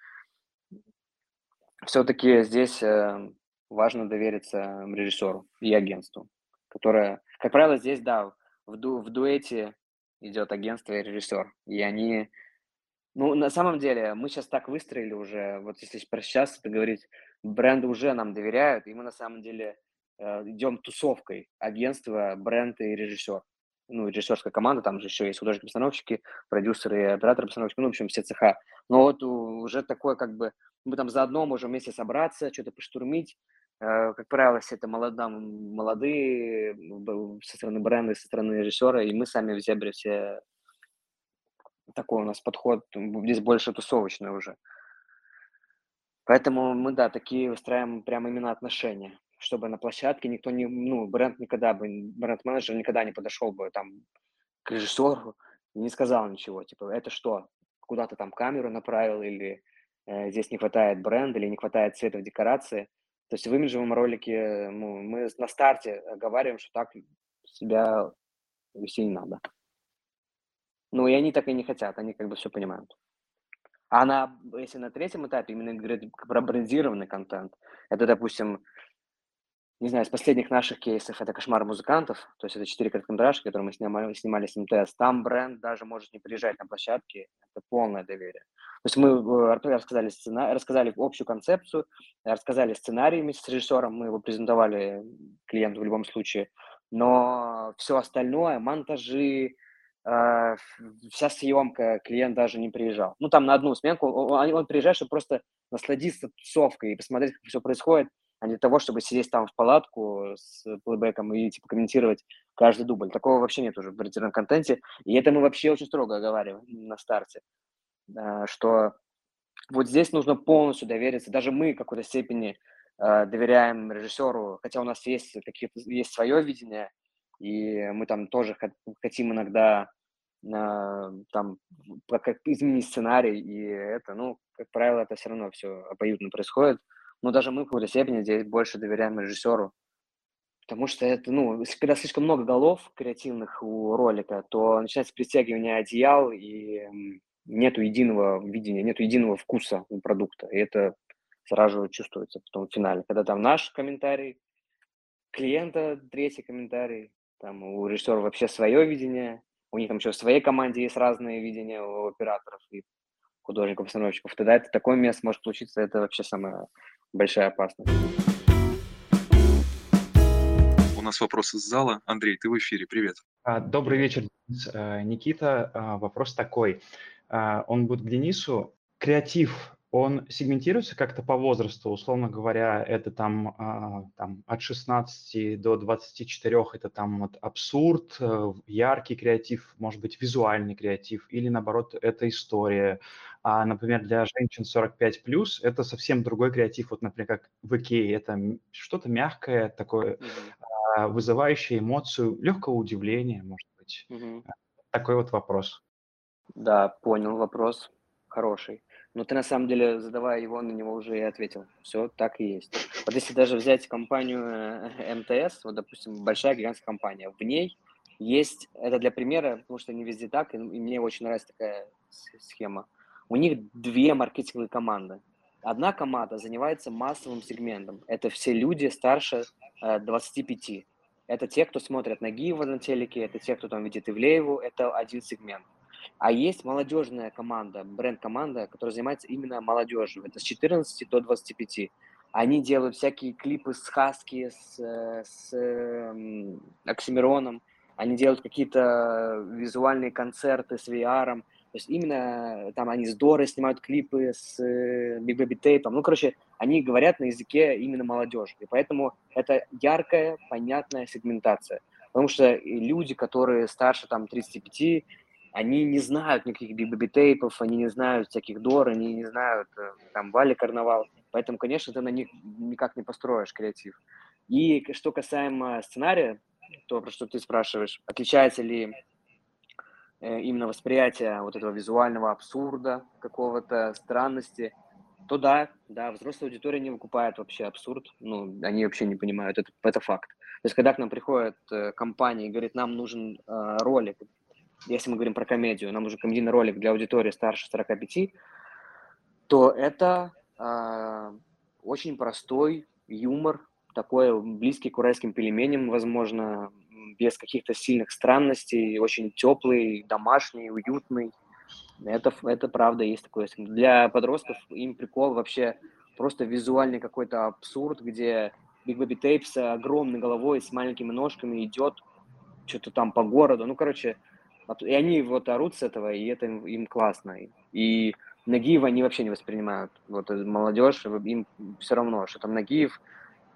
все-таки здесь э, важно довериться режиссеру и агентству, которое, как правило, здесь, да, в, ду в дуэте идет агентство и режиссер. И они, ну, на самом деле, мы сейчас так выстроили уже, вот если про сейчас это говорить, бренды уже нам доверяют, и мы на самом деле э, идем тусовкой агентства, бренд и режиссер ну, режиссерская команда, там же еще есть художники-постановщики, продюсеры, операторы-постановщики, ну, в общем, все цеха. Но вот уже такое, как бы, мы там заодно можем вместе собраться, что-то поштурмить. Э, как правило, все это молодые, молодые со стороны бренда, со стороны режиссера, и мы сами в Зебре все такой у нас подход, здесь больше тусовочный уже. Поэтому мы, да, такие выстраиваем прямо именно отношения чтобы на площадке никто не, ну, бренд никогда бы, бренд-менеджер никогда не подошел бы там к режиссеру и не сказал ничего, типа, это что, куда ты там камеру направил или э, здесь не хватает бренда или не хватает цвета в декорации. То есть в имиджевом ролике ну, мы на старте говорим, что так себя вести не надо. Ну и они так и не хотят, они как бы все понимают. А на, если на третьем этапе именно говорить про брендированный контент, это, допустим, не знаю, из последних наших кейсов это «Кошмар музыкантов», то есть это четыре короткометражки, которые мы снимали, снимали с МТС. Там бренд даже может не приезжать на площадки, это полное доверие. То есть мы э, рассказали, сцена... рассказали общую концепцию, рассказали сценарий вместе с режиссером, мы его презентовали клиенту в любом случае, но все остальное, монтажи, э, вся съемка, клиент даже не приезжал. Ну, там на одну сменку, он приезжает, чтобы просто насладиться тусовкой и посмотреть, как все происходит, а не того, чтобы сидеть там в палатку с плейбеком и типа комментировать каждый дубль. Такого вообще нет уже в оперативном контенте. И это мы вообще очень строго оговариваем на старте, э, что вот здесь нужно полностью довериться. Даже мы в какой-то степени э, доверяем режиссеру, хотя у нас есть, какие-то, есть свое видение, и мы там тоже хотим иногда э, там как изменить сценарий, и это, ну, как правило, это все равно все обоюдно происходит. Но даже мы в какой-то степени здесь больше доверяем режиссеру, потому что это, ну, когда слишком много голов креативных у ролика, то начинается притягивание одеял, и нету единого видения, нету единого вкуса у продукта, и это сразу же чувствуется потом в финале, когда там наш комментарий, клиента третий комментарий, там у режиссера вообще свое видение, у них там еще в своей команде есть разные видения у операторов и художников-постановщиков. Тогда это такое место может случиться, это вообще самая большая опасность. У нас вопрос из зала. Андрей, ты в эфире, привет. А, добрый вечер, э, Никита. А, вопрос такой. А, он будет к Денису. Креатив он сегментируется как-то по возрасту, условно говоря, это там, а, там от 16 до 24, это там вот абсурд, э, яркий креатив, может быть, визуальный креатив, или наоборот, это история. А, например, для женщин 45 плюс это совсем другой креатив, вот, например, как в Икее, это что-то мягкое, такое, mm-hmm. вызывающее эмоцию, легкого удивления, может быть. Mm-hmm. Такой вот вопрос. Да, понял вопрос. Хороший. Но ты на самом деле, задавая его, на него уже и ответил. Все так и есть. Вот если даже взять компанию э, МТС, вот, допустим, большая гигантская компания, в ней есть, это для примера, потому что не везде так, и мне очень нравится такая схема. У них две маркетинговые команды. Одна команда занимается массовым сегментом. Это все люди старше 25. Э, это те, кто смотрят Нагиева на телеке, это те, кто там видит Ивлееву, это один сегмент. А есть молодежная команда, бренд-команда, которая занимается именно молодежью. Это с 14 до 25. Они делают всякие клипы с Хаски, с, с э, Оксимироном. Они делают какие-то визуальные концерты с VR. То есть именно там они с Дорой снимают клипы с э, Big Baby Tape. Ну, короче, они говорят на языке именно молодежи. И поэтому это яркая, понятная сегментация. Потому что люди, которые старше там 35, они не знают никаких бибитейпов, они не знают всяких дор, они не знают э, там Вали Карнавал. Поэтому, конечно, ты на них никак не построишь креатив. И что касаемо сценария, то, про что ты спрашиваешь, отличается ли э, именно восприятие вот этого визуального абсурда, какого-то странности, то да, да, взрослая аудитория не выкупает вообще абсурд, ну, они вообще не понимают, это, это факт. То есть, когда к нам приходит э, компания и говорит, нам нужен э, ролик если мы говорим про комедию, нам нужен комедийный ролик для аудитории старше 45, то это э, очень простой юмор, такой близкий к уральским пельменям, возможно, без каких-то сильных странностей, очень теплый, домашний, уютный. Это, это правда есть такое. Для подростков им прикол вообще просто визуальный какой-то абсурд, где Big Baby Tape с огромной головой, с маленькими ножками идет что-то там по городу. Ну, короче, и они вот орут с этого, и это им, им классно. И Нагиева они вообще не воспринимают. Вот э, молодежь, им все равно, что там Нагиев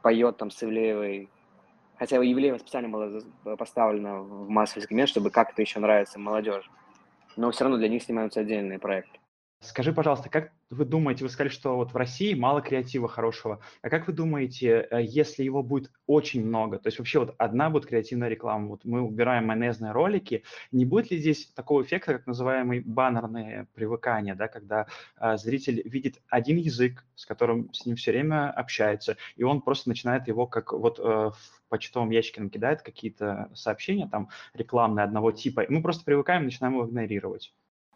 поет там с Ивлеевой. Хотя Ивлеева специально была поставлена в массовый сегмент, чтобы как-то еще нравится молодежь. Но все равно для них снимаются отдельные проекты. Скажи, пожалуйста, как вы думаете, вы сказали, что вот в России мало креатива хорошего, а как вы думаете, э, если его будет очень много, то есть вообще вот одна будет креативная реклама, вот мы убираем майонезные ролики, не будет ли здесь такого эффекта, как называемый баннерное привыкание, да, когда а, зритель видит один язык, с которым с ним все время общается, и он просто начинает его как вот э, в почтовом ящике нам кидает какие-то сообщения там рекламные одного типа, и мы просто привыкаем начинаем его игнорировать.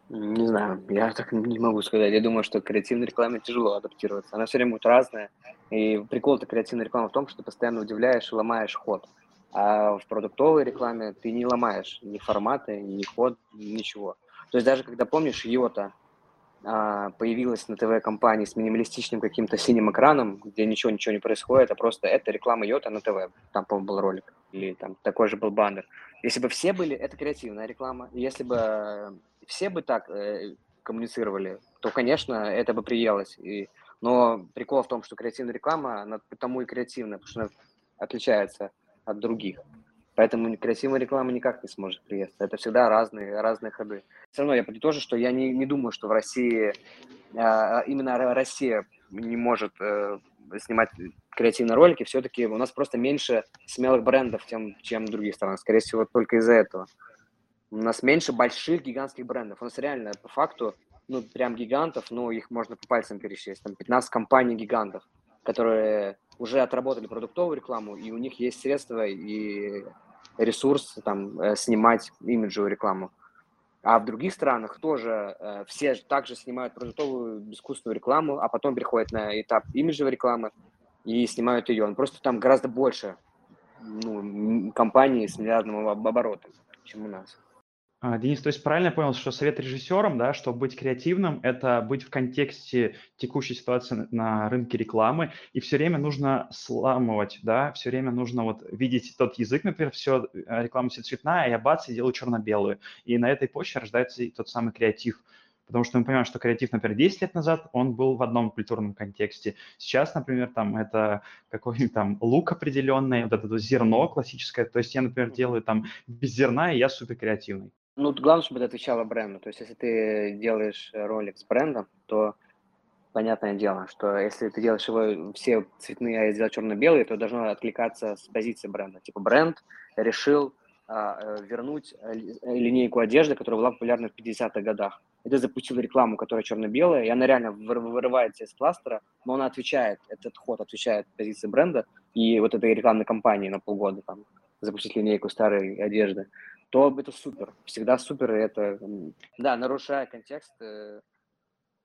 Не знаю, я так не могу сказать. Я думаю, что креативной рекламе тяжело адаптироваться. Она все время будет разная. И прикол-то креативной рекламы в том, что ты постоянно удивляешь и ломаешь ход. А в продуктовой рекламе ты не ломаешь ни форматы, ни ход, ничего. То есть даже когда, помнишь, Йота а, появилась на ТВ-компании с минималистичным каким-то синим экраном, где ничего-ничего не происходит, а просто это реклама Йота на ТВ. Там, по-моему, был ролик. Или там такой же был баннер. Если бы все были, это креативная реклама. Если бы все бы так э, коммуницировали, то, конечно, это бы приелось. И, но прикол в том, что креативная реклама, она потому и креативная, потому что она отличается от других. Поэтому креативная реклама никак не сможет приехать. Это всегда разные, разные ходы. Все равно я подытожу, что я не, не думаю, что в России, а, именно Россия не может э, снимать креативные ролики. Все-таки у нас просто меньше смелых брендов, тем, чем в других странах. Скорее всего, только из-за этого. У нас меньше больших гигантских брендов. У нас реально, по факту, ну, прям гигантов, ну, их можно по пальцам пересчесть. Там 15 компаний гигантов, которые уже отработали продуктовую рекламу, и у них есть средства и ресурс там э, снимать имиджевую рекламу. А в других странах тоже э, все также снимают продуктовую искусственную рекламу, а потом переходят на этап имиджевой рекламы и снимают ее. Просто там гораздо больше ну, компаний с миллиардным оборотом, чем у нас. А, Денис, то есть правильно я понял, что совет режиссерам, да, чтобы быть креативным, это быть в контексте текущей ситуации на рынке рекламы, и все время нужно сламывать, да, все время нужно вот видеть тот язык, например, все, э, реклама все цветная, а я бац, и делаю черно-белую. И на этой почве рождается и тот самый креатив. Потому что мы понимаем, что креатив, например, 10 лет назад, он был в одном культурном контексте. Сейчас, например, там это какой-нибудь там лук определенный, вот это зерно классическое. То есть я, например, делаю там без зерна, и я супер креативный. Ну, главное, чтобы это отвечало бренду. То есть, если ты делаешь ролик с брендом, то понятное дело, что если ты делаешь его все цветные, а я сделал черно-белые, то должно откликаться с позиции бренда. Типа бренд решил а, э, вернуть э, линейку одежды, которая была популярна в 50-х годах. И ты запустил рекламу, которая черно-белая, и она реально вырывается из кластера, но она отвечает, этот ход отвечает позиции бренда и вот этой рекламной кампании на полгода, там, запустить линейку старой одежды то это супер. Всегда супер, и это, да, нарушая контекст, э,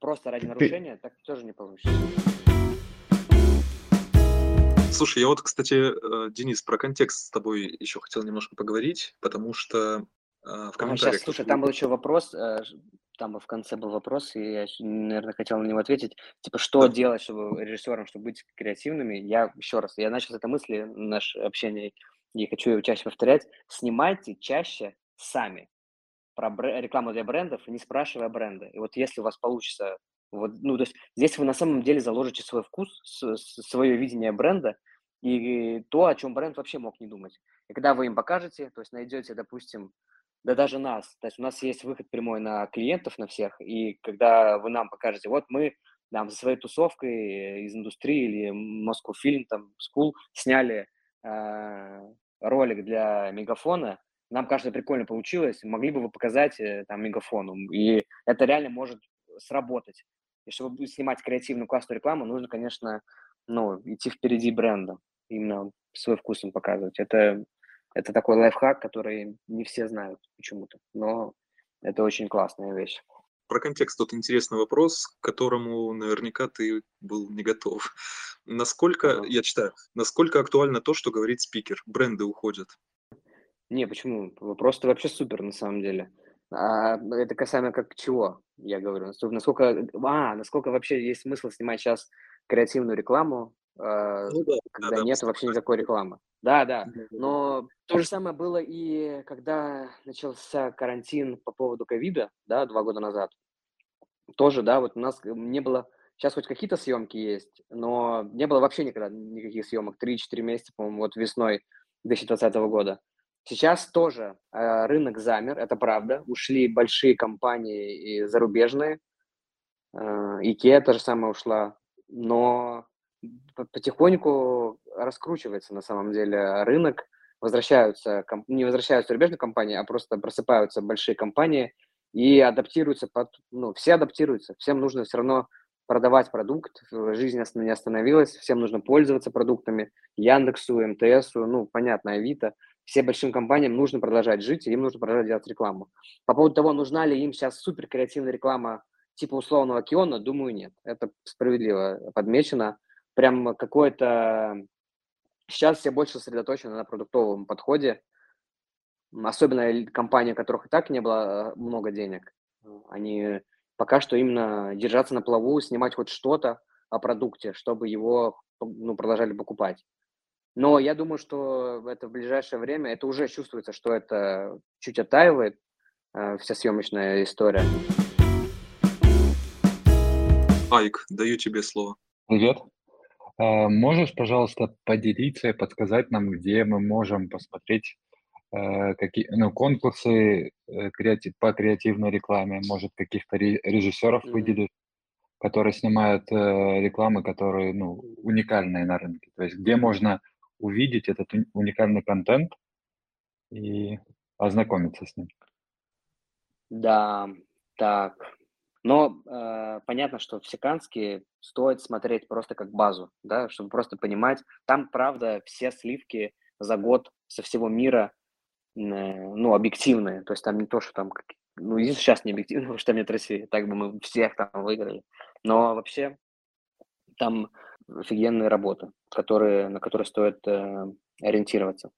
просто ради нарушения, так тоже не получится. Слушай, я вот, кстати, э, Денис, про контекст с тобой еще хотел немножко поговорить, потому что э, в комментариях... сейчас, слушай, там был еще вопрос, там в конце был вопрос, и я, наверное, хотел на него ответить. Типа, что да. делать, чтобы режиссерам, чтобы быть креативными? Я еще раз, я начал с этой мысли, наше общение и хочу его чаще повторять, снимайте чаще сами про рекламу для брендов, не спрашивая бренды. И вот если у вас получится, вот, ну, то есть здесь вы на самом деле заложите свой вкус, свое видение бренда и то, о чем бренд вообще мог не думать. И когда вы им покажете, то есть найдете, допустим, да даже нас, то есть у нас есть выход прямой на клиентов, на всех, и когда вы нам покажете, вот мы там, за своей тусовкой из индустрии или Moscow Film, там, School сняли ролик для мегафона, нам кажется, прикольно получилось, могли бы вы показать э, там мегафону, и это реально может сработать. И чтобы снимать креативную классную рекламу, нужно, конечно, ну, идти впереди бренда, именно свой вкус им показывать. Это, это такой лайфхак, который не все знают почему-то, но это очень классная вещь. Про контекст тут интересный вопрос, к которому наверняка ты был не готов. Насколько, я читаю, насколько актуально то, что говорит спикер? Бренды уходят. Не, почему? Вопрос вообще супер на самом деле. А, это касаемо как чего, я говорю. Насколько, а, насколько вообще есть смысл снимать сейчас креативную рекламу, ну, да, когда да, нет да, вообще никакой рекламы. Да, да. Но то же самое было и когда начался карантин по поводу ковида, да, два года назад. Тоже, да, вот у нас не было... Сейчас хоть какие-то съемки есть, но не было вообще никогда никаких съемок. 3-4 месяца, по-моему, вот весной 2020 года. Сейчас тоже э, рынок замер, это правда. Ушли большие компании и зарубежные. Э, Икеа та же самая ушла. Но потихоньку раскручивается на самом деле рынок. Возвращаются, не возвращаются зарубежные компании, а просто просыпаются большие компании и адаптируются под, ну, все адаптируются. Всем нужно все равно продавать продукт, жизнь не остановилась, всем нужно пользоваться продуктами, Яндексу, МТСу, ну, понятно, Авито – все большим компаниям нужно продолжать жить, и им нужно продолжать делать рекламу. По поводу того, нужна ли им сейчас супер креативная реклама типа условного Киона, думаю, нет. Это справедливо подмечено. Прям какое-то... Сейчас все больше сосредоточены на продуктовом подходе. Особенно компании, у которых и так не было э, много денег. Они пока что именно держаться на плаву, снимать хоть что-то о продукте, чтобы его ну, продолжали покупать. Но я думаю, что это в ближайшее время, это уже чувствуется, что это чуть оттаивает, э, вся съемочная история. Айк, даю тебе слово. Привет. А, можешь, пожалуйста, поделиться и подсказать нам, где мы можем посмотреть э, какие, ну, конкурсы э, по креативной рекламе, может, каких-то режиссеров mm-hmm. выделить, которые снимают э, рекламы, которые, ну, уникальные на рынке. То есть где можно увидеть этот уникальный контент и ознакомиться с ним. Да, так. Но э, понятно, что в Секанске стоит смотреть просто как базу, да, чтобы просто понимать. Там, правда, все сливки за год со всего мира, э, ну, объективные. То есть там не то, что там, ну, сейчас не объективно, потому что там нет России. Так бы мы всех там выиграли. Но вообще там офигенные работы, которые, на которые стоит э, ориентироваться.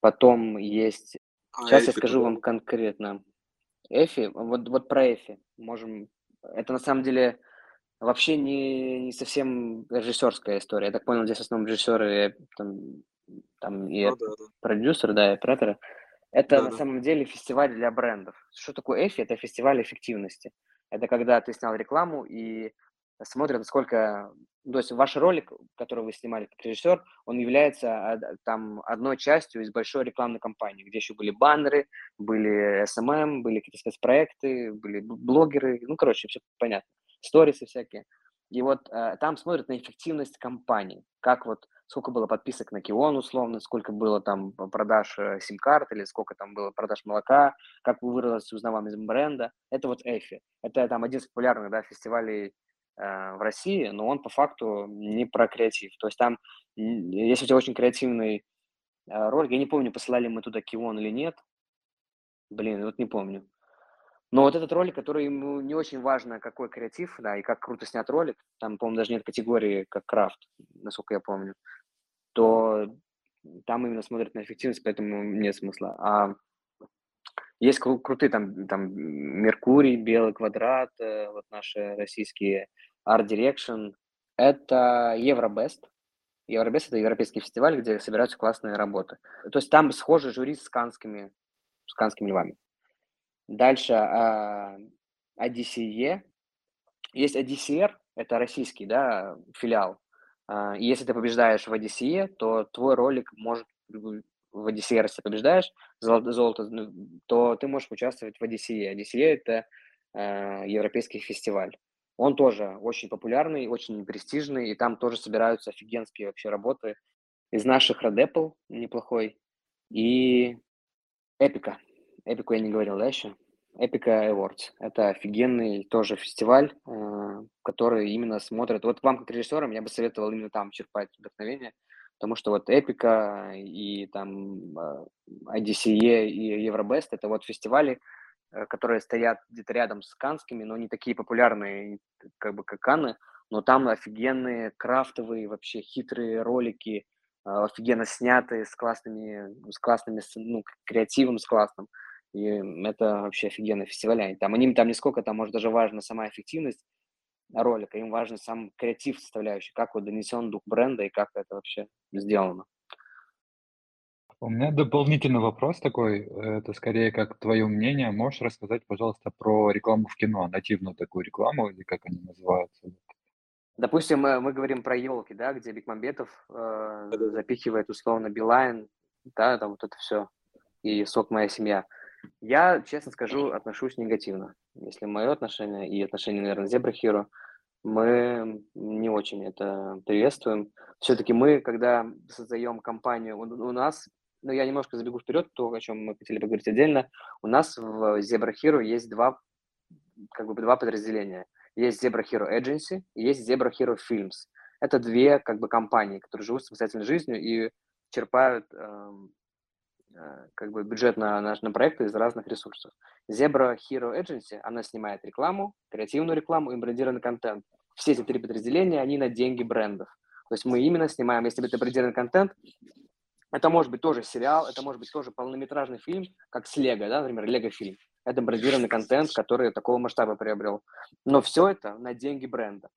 Потом есть... А сейчас я скажу вам конкретно. Effie, вот, вот про Effie можем... Это на самом деле вообще не, не совсем режиссерская история. Я так понял, здесь в основном режиссеры там, там и ну, да, да. продюсеры, да, и операторы. Это да, на да. самом деле фестиваль для брендов. Что такое Effie? Это фестиваль эффективности. Это когда ты снял рекламу и смотрят, сколько... То есть ваш ролик, который вы снимали как режиссер, он является там одной частью из большой рекламной кампании, где еще были баннеры, были SMM, эм эм, были какие-то спецпроекты, были блогеры, ну, короче, все понятно, сторисы всякие. И вот э, там смотрят на эффективность компании, как вот сколько было подписок на Кион условно, сколько было там продаж э, сим-карт или сколько там было продаж молока, как вырос узнаваемость бренда. Это вот Эфи. Это там один из популярных да, фестивалей в России, но он по факту не про креатив. То есть там, если у тебя очень креативный э, ролик, я не помню, посылали мы туда Кион или нет, блин, вот не помню. Но вот этот ролик, который ему не очень важно, какой креатив, да, и как круто снят ролик, там, по-моему, даже нет категории как крафт, насколько я помню, то там именно смотрят на эффективность, поэтому нет смысла. А есть кру- крутые там, там Меркурий, Белый квадрат, э, вот наши российские Art Direction. Это Евробест. Евробест – это европейский фестиваль, где собираются классные работы. То есть там схожи жюри с канскими, с канскими львами. Дальше э, Одиссее. Есть Одиссеер, это российский да, филиал. И если ты побеждаешь в Одиссее, то твой ролик может в Одиссее, если побеждаешь золото, ну, то ты можешь участвовать в Одиссее. Одиссея – это э, европейский фестиваль. Он тоже очень популярный, очень престижный, и там тоже собираются офигенские вообще работы из наших Red Apple неплохой и Эпика. Эпику я не говорил, да, еще? Эпика Awards. Это офигенный тоже фестиваль, э, который именно смотрит... Вот вам, как режиссерам, я бы советовал именно там черпать вдохновение, Потому что вот Эпика и там IDCE и Евробест – это вот фестивали, э, которые стоят где-то рядом с канскими, но не такие популярные, как бы как Канны, но там офигенные крафтовые, вообще хитрые ролики, а, офигенно снятые, с классными, с классными, ну, креативом, с классным. И это вообще офигенный фестиваль. Там, им там не сколько, там, может, даже важна сама эффективность, ролика, им важен сам креатив составляющий, как вот донесен дух бренда и как это вообще сделано. У меня дополнительный вопрос такой, это скорее как твое мнение. Можешь рассказать, пожалуйста, про рекламу в кино, нативную такую рекламу, или как они называются? Допустим, мы, мы говорим про елки, да, где Бекмамбетов э, запихивает условно Билайн, да, там вот это все, и сок моя семья. Я, честно скажу, отношусь негативно. Если мое отношение и отношение, наверное, Зебра Хиро, мы не очень это приветствуем. Все-таки мы, когда создаем компанию, у, нас, ну, я немножко забегу вперед, то, о чем мы хотели поговорить отдельно, у нас в Zebra Hero есть два, как бы два подразделения. Есть Zebra Hero Agency и есть Zebra Hero Films. Это две, как бы, компании, которые живут самостоятельной жизнью и черпают эм, как бы бюджет на, на, на проекты из разных ресурсов. Zebra Hero Agency, она снимает рекламу, креативную рекламу и брендированный контент. Все эти три подразделения, они на деньги брендов. То есть мы именно снимаем, если это брендированный контент, это может быть тоже сериал, это может быть тоже полнометражный фильм, как с Лего, да, например, Лего-фильм. Это брендированный контент, который такого масштаба приобрел. Но все это на деньги бренда.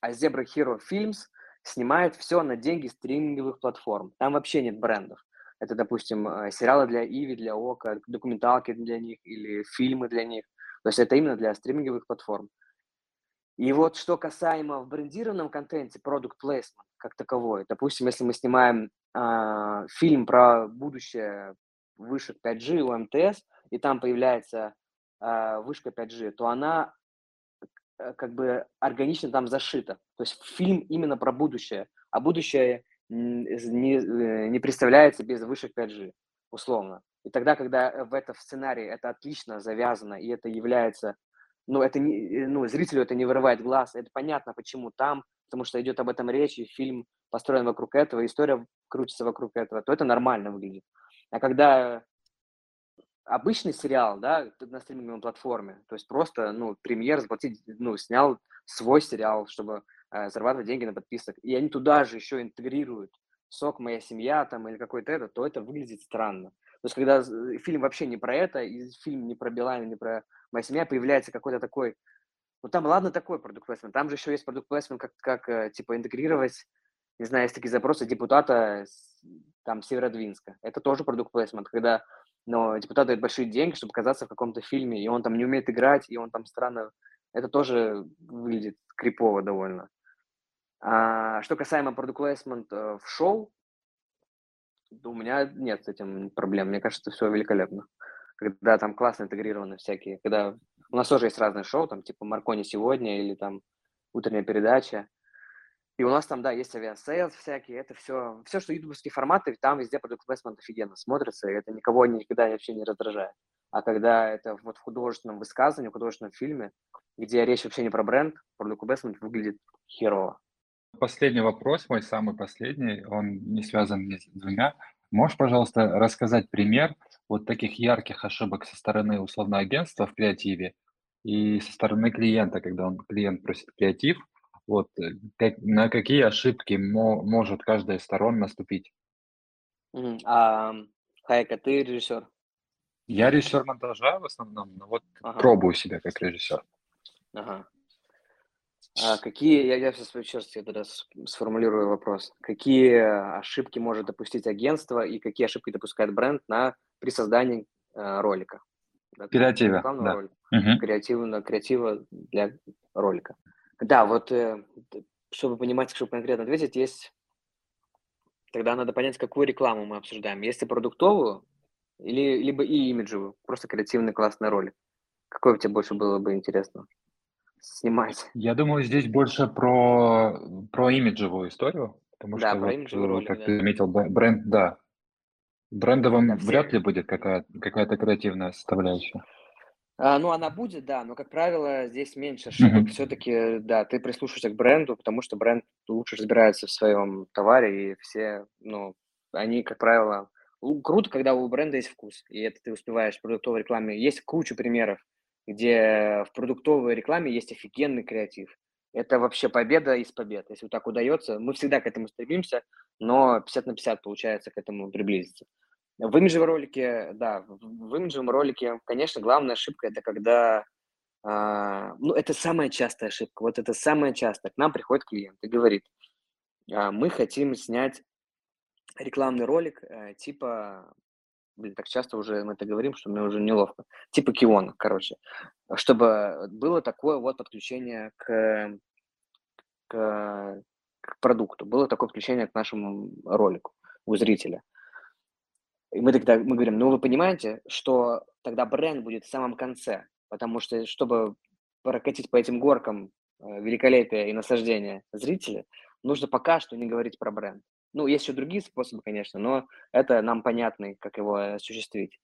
А Zebra Hero Films снимает все на деньги стриминговых платформ. Там вообще нет брендов. Это, допустим, э, сериалы для Иви, для Ока, документалки для них или фильмы для них. То есть это именно для стриминговых платформ. И вот что касаемо в брендированном контенте, product placement как таковой, допустим, если мы снимаем э, фильм про будущее вышек 5G у МТС, и там появляется э, вышка 5G, то она э, как бы органично там зашита. То есть фильм именно про будущее, а будущее не, э, не представляется без вышек 5G, условно. И тогда, когда в этом сценарии это отлично завязано, и это является, ну, это не, ну, зрителю это не вырывает глаз, это понятно, почему там, потому что идет об этом речь, и фильм построен вокруг этого, история крутится вокруг этого, то это нормально выглядит. А когда обычный сериал, да, на стриминговой платформе, то есть просто, ну, премьер заплатить, ну, снял свой сериал, чтобы э, зарабатывать деньги на подписок, и они туда же еще интегрируют сок «Моя семья» там или какой-то это, то это выглядит странно. То есть когда фильм вообще не про это, и фильм не про Билайн, не про «Моя семья», появляется какой-то такой, ну там ладно такой продукт плейсмент, там же еще есть продукт плейсмент, как, как э, типа интегрировать, не знаю, есть такие запросы депутата там Северодвинска. Это тоже продукт плейсмент, когда но депутат дает большие деньги, чтобы оказаться в каком-то фильме, и он там не умеет играть, и он там странно... Это тоже выглядит крипово довольно. А что касаемо product placement в шоу, у меня нет с этим проблем. Мне кажется, все великолепно. Когда там классно интегрированы всякие, когда у нас тоже есть разные шоу, там типа Маркони сегодня или там утренняя передача, и у нас там, да, есть Aviasales всякие, это все, все, что ютубовские форматы, там везде product placement офигенно смотрится, и это никого никогда вообще не раздражает. А когда это вот в художественном высказывании, в художественном фильме, где речь вообще не про бренд, продукт плейсмент выглядит херово. Последний вопрос, мой самый последний, он не связан ни с двумя. Можешь, пожалуйста, рассказать пример вот таких ярких ошибок со стороны условного агентства в креативе и со стороны клиента, когда он, клиент просит креатив, вот э, как, на какие ошибки мо, может каждая из сторон наступить? А, Хайка, ты режиссер? Я режиссер монтажа в основном, но вот Ага, пробую себя как режиссер. ага. А какие, я, я я тогда сформулирую вопрос. Какие ошибки может допустить агентство и какие ошибки допускает бренд на, при создании э, ролика? Да, Креатива, да. ролика, угу. креативного, креатива для ролика. Да, вот э, чтобы понимать, чтобы конкретно ответить, есть... Тогда надо понять, какую рекламу мы обсуждаем. Если продуктовую, или либо и имиджевую, просто креативный классный ролик. Какой тебе больше было бы интересно снимать? Я думаю, здесь больше про, про имиджевую историю, потому да, что, про вот, имиджевый ролик, как да. ты заметил, бренд, да. Брендовым Да, все- вряд ли будет какая- какая-то креативная составляющая. А, ну, она будет, да, но, как правило, здесь меньше ошибок. Мгм. Все-таки, да, ты прислушаешься к бренду, потому что бренд лучше разбирается в своем товаре, и все, ну, они, как правило, круто, когда у бренда есть вкус, и это ты успеваешь в продуктовой рекламе. Есть куча примеров, где в продуктовой рекламе есть офигенный креатив. Это вообще победа из побед. Если вот так удается, мы всегда к этому стремимся, но 50 на 50 получается к этому приблизиться. В имиджевом ролике, да, в имиджевом ролике, конечно, главная ошибка это когда, а, ну, это самая частая ошибка, вот это самая частая. К нам приходит клиент и говорит, а, мы хотим снять рекламный ролик э, типа, блин, так часто уже мы это говорим, что мне уже неловко, типа Киона, короче, чтобы было такое вот подключение к, к, к продукту, было такое подключение к нашему ролику у зрителя. И мы тогда мы говорим, ну вы понимаете, что тогда бренд будет в самом конце, потому что чтобы прокатить по этим горкам э, великолепия и наслаждения зрителя, нужно пока что не говорить про бренд. Ну, есть еще другие способы, конечно, но это нам понятно, как его осуществить.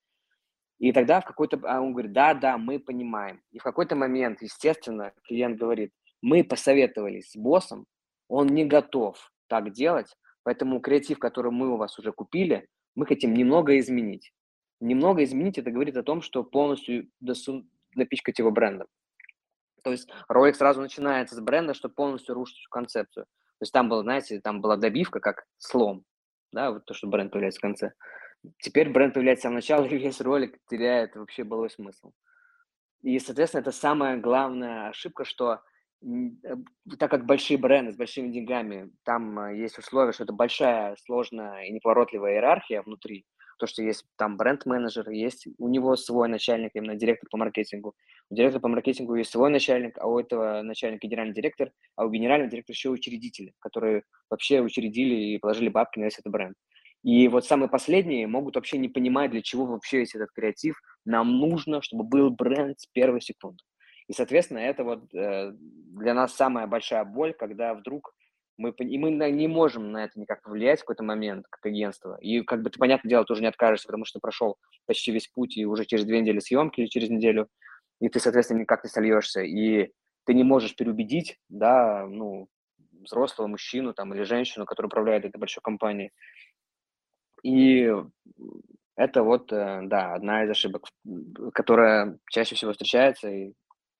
И тогда в какой-то... А он говорит, да, да, мы понимаем. И в какой-то момент, естественно, клиент говорит, мы посоветовались с боссом, он не готов так делать, поэтому креатив, который мы у вас уже купили, мы хотим немного изменить. Немного изменить, это говорит о том, что полностью досу- напичкать его брендом. То есть ролик сразу начинается с бренда, чтобы полностью рушить всю концепцию. То есть там было, знаете, там была добивка как слом, да, вот то, что бренд появляется в конце. Теперь бренд появляется в начале, и весь ролик теряет вообще былой смысл. И, соответственно, это самая главная ошибка, что э, так как большие бренды с большими деньгами, там э, есть условие, что это большая, сложная и неповоротливая иерархия внутри, то, что есть там бренд-менеджер, есть у него свой начальник, именно директор по маркетингу. У директора по маркетингу есть свой начальник, а у этого начальника генеральный директор, а у генерального директора еще учредители, которые вообще учредили и положили бабки на весь этот бренд. И вот самые последние могут вообще не понимать, для чего вообще весь этот креатив. Нам нужно, чтобы был бренд с первой секунды. И, соответственно, это вот э, для нас самая большая боль, когда вдруг мы, и мы не можем на это никак повлиять в какой-то момент, как агентство. И, как бы, ты, понятное дело, тоже не откажешься, потому что прошел почти весь путь, и уже через две недели съемки или через неделю, и ты, соответственно, никак не сольешься, и ты не можешь переубедить, да, ну, взрослого мужчину там или женщину, который управляет этой большой компанией. И это вот, э, да, одна из ошибок, которая чаще всего встречается и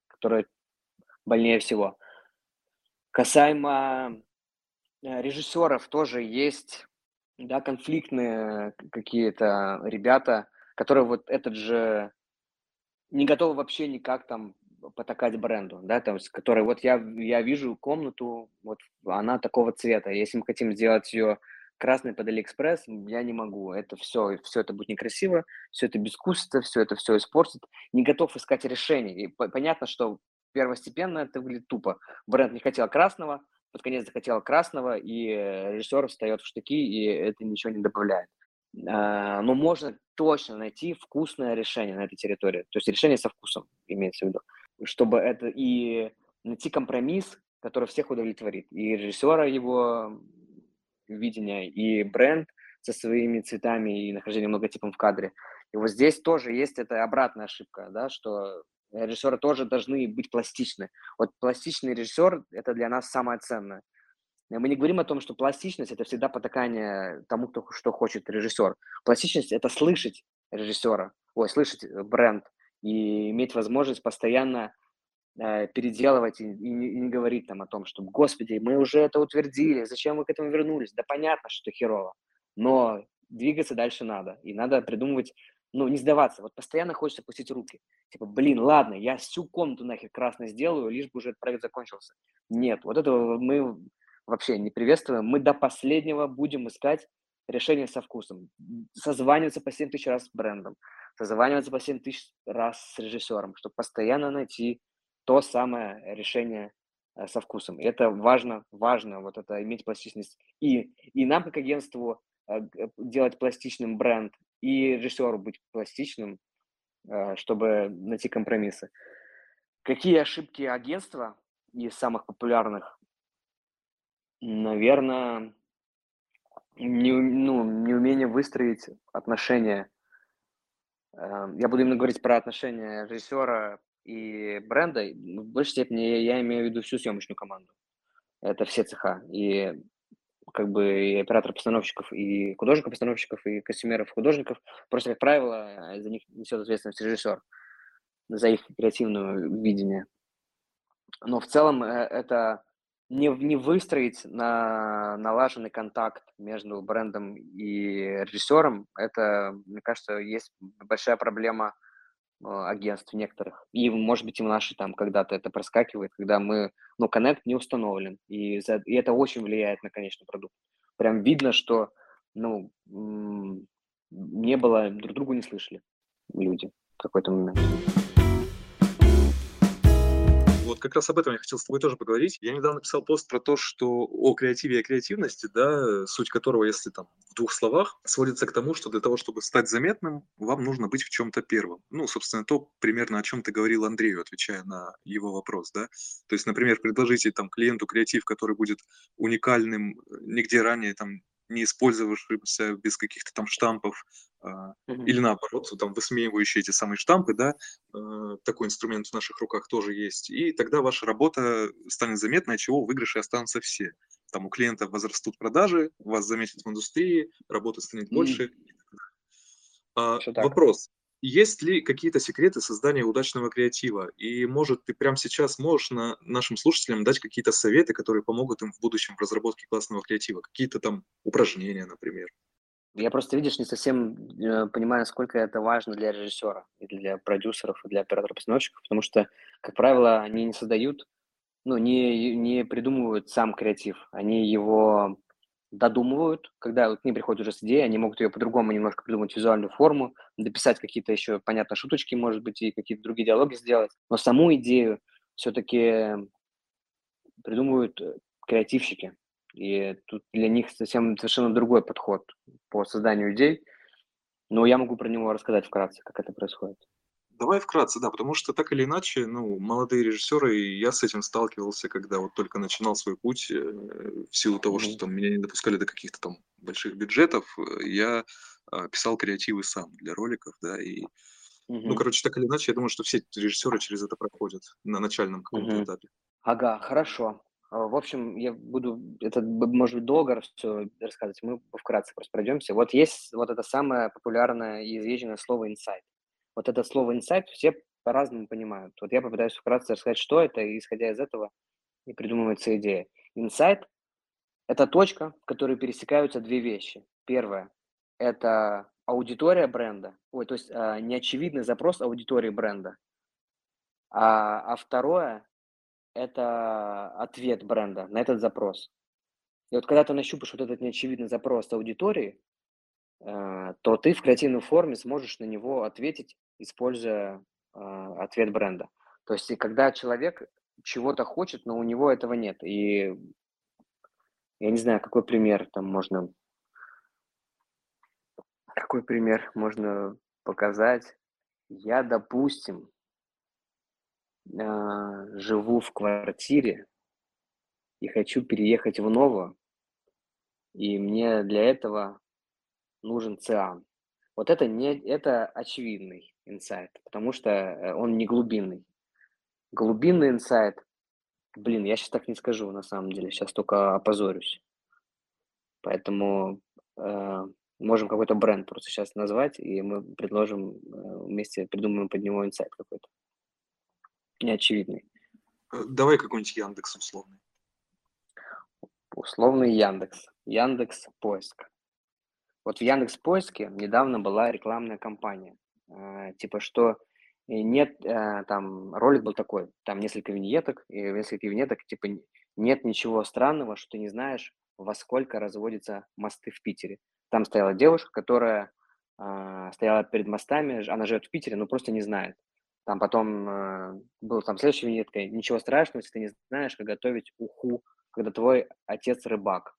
которая больнее всего. Касаемо Э, режиссеров тоже есть, да, конфликтные какие-то ребята, которые вот этот же не готовы вообще никак там потакать бренду, да, то есть, которые вот я, я вижу комнату, вот она такого цвета, если мы хотим сделать ее красный под Алиэкспресс, я не могу, это все, все это будет некрасиво, все это безвкусно, все это все испортит, не готов искать решений, и понятно, что первостепенно это выглядит тупо, бренд не хотел красного, под конец захотел красного, и режиссер встает в штыки, и это ничего не добавляет. А, но можно точно найти вкусное решение на этой территории. То есть решение со вкусом, имеется в виду. Чтобы это и найти компромисс, который всех удовлетворит. И режиссера его видения, и бренд со своими цветами и нахождением логотипом в кадре. И вот здесь тоже есть эта обратная ошибка, да, что режиссеры тоже должны быть пластичны. Вот пластичный режиссер – это для нас самое ценное. Мы не говорим о том, что пластичность – это всегда потакание тому, кто, что хочет режиссер. Пластичность – это слышать режиссера, ой, слышать э, бренд и иметь возможность постоянно э, переделывать и, и, не, и не говорить там о том, что, господи, мы уже это утвердили, зачем мы к этому вернулись? Да понятно, что херово, но двигаться дальше надо, и надо придумывать ну, не сдаваться. Вот постоянно хочется опустить руки. Типа, блин, ладно, я всю комнату нахер красной сделаю, лишь бы уже этот проект закончился. Нет, вот этого мы вообще не приветствуем. Мы до последнего будем искать решение со вкусом. Созваниваться по 7 тысяч раз с брендом, созваниваться по 7 тысяч раз с режиссером, чтобы постоянно найти то самое решение э, со вкусом. И это важно, важно, вот это иметь пластичность. И, и нам, как агентству, э, делать пластичным бренд и режиссеру быть пластичным, э, чтобы найти компромиссы. Какие ошибки агентства из самых популярных? Наверное, не, ну, неумение выстроить отношения. Э, я буду именно говорить про отношения режиссера и бренда. В большей степени я имею в виду всю съемочную команду. Это все цеха. И как бы и оператор-постановщиков, и художников-постановщиков, и костюмеров-художников. Просто, как правило, за них несет ответственность режиссер, за их креативное видение. Но в целом э, это не, не выстроить на налаженный контакт между брендом и режиссером, это, мне кажется, есть большая проблема – а, агентств некоторых. И, может быть, и в нашей там когда-то это проскакивает, когда мы, ну, коннект не установлен. И, за, и это очень влияет на конечный продукт. Прям видно, что, ну, не было, друг другу не слышали люди в какой-то момент вот как раз об этом я хотел с тобой тоже поговорить. Я недавно писал пост про то, что о креативе и о креативности, да, суть которого, если там в двух словах, сводится к тому, что для того, чтобы стать заметным, вам нужно быть в чем-то первым. Ну, собственно, то примерно о чем ты говорил Андрею, отвечая на его вопрос, да. То есть, например, предложите там клиенту креатив, который будет уникальным, нигде ранее там не использовавшимся без каких-то там штампов, Uh-huh. или наоборот, там высмеивающие эти самые штампы, да, э, такой инструмент в наших руках тоже есть, и тогда ваша работа станет заметной, от чего выигрыши останутся все. Там у клиента возрастут продажи, вас заметят в индустрии, работы станет больше. Mm. Вопрос. Есть ли какие-то секреты создания удачного креатива? И, может, ты прямо сейчас можешь на нашим слушателям дать какие-то советы, которые помогут им в будущем в разработке классного креатива? Какие-то там упражнения, например? Я просто, видишь, не совсем э, понимаю, насколько это важно для режиссера, и для продюсеров, и для операторов-постановщиков, потому что, как правило, они не создают, ну, не, не придумывают сам креатив, они его додумывают, когда вот к ним приходят уже с идеей, они могут ее по-другому немножко придумать визуальную форму, дописать какие-то еще, понятно, шуточки, может быть, и какие-то другие диалоги сделать, но саму идею все-таки придумывают э, креативщики. И тут для них совсем совершенно другой подход по созданию идей. Но я могу про него рассказать вкратце, как это происходит. Давай вкратце, да, потому что так или иначе, ну, молодые режиссеры, и я с этим сталкивался, когда вот только начинал свой путь, э, в силу того, что там меня не допускали до каких-то там больших бюджетов, э, я а, писал креативы сам для роликов, да, и, ну, короче, так или иначе, я думаю, что все режиссеры через это проходят на начальном каком-то этапе. Ага, хорошо. А, В общем, я буду, это может быть долго все рассказывать, мы вкратце просто пройдемся. Вот есть вот это самое популярное и изъезженное слово инсайт. Вот это слово инсайт все по-разному понимают. Вот я попытаюсь вкратце рассказать, что это, и исходя из этого и придумывается идея. Инсайт – это точка, в которой пересекаются две вещи. Первое – это аудитория бренда, ой, то есть а, неочевидный запрос аудитории бренда. А, а второе это ответ бренда на этот запрос. И вот когда ты нащупаешь вот этот неочевидный запрос аудитории, э, то ты в креативной форме сможешь на него ответить, используя э, ответ бренда. То есть, когда человек чего-то хочет, но у него этого нет. И я не знаю, какой пример там можно... Какой пример можно показать? Я, допустим, а, живу в квартире и хочу переехать в новую, и мне для этого нужен циан. Вот это не это очевидный инсайт, потому что э, он не глубинный. Глубинный инсайт, блин, я сейчас так не скажу на самом деле, сейчас только опозорюсь. Поэтому э, можем какой-то бренд просто сейчас назвать, и мы предложим э, вместе, придумаем под него инсайт какой-то неочевидный. Э, Давай какой-нибудь Яндекс условный. Условный Яндекс. Яндекс поиск. Вот в Яндекс поиске недавно была рекламная кампания. Э, типа, что нет, э, там ролик был такой, там несколько виньеток, и в несколько виньеток, типа, нет ничего странного, что ты не знаешь, во сколько разводятся мосты в Питере. Там стояла девушка, которая э, стояла перед мостами, она живет в Питере, но просто не знает. Там потом э, был там следующая виньетка, ничего страшного, если ты не знаешь, как готовить уху, когда твой отец рыбак.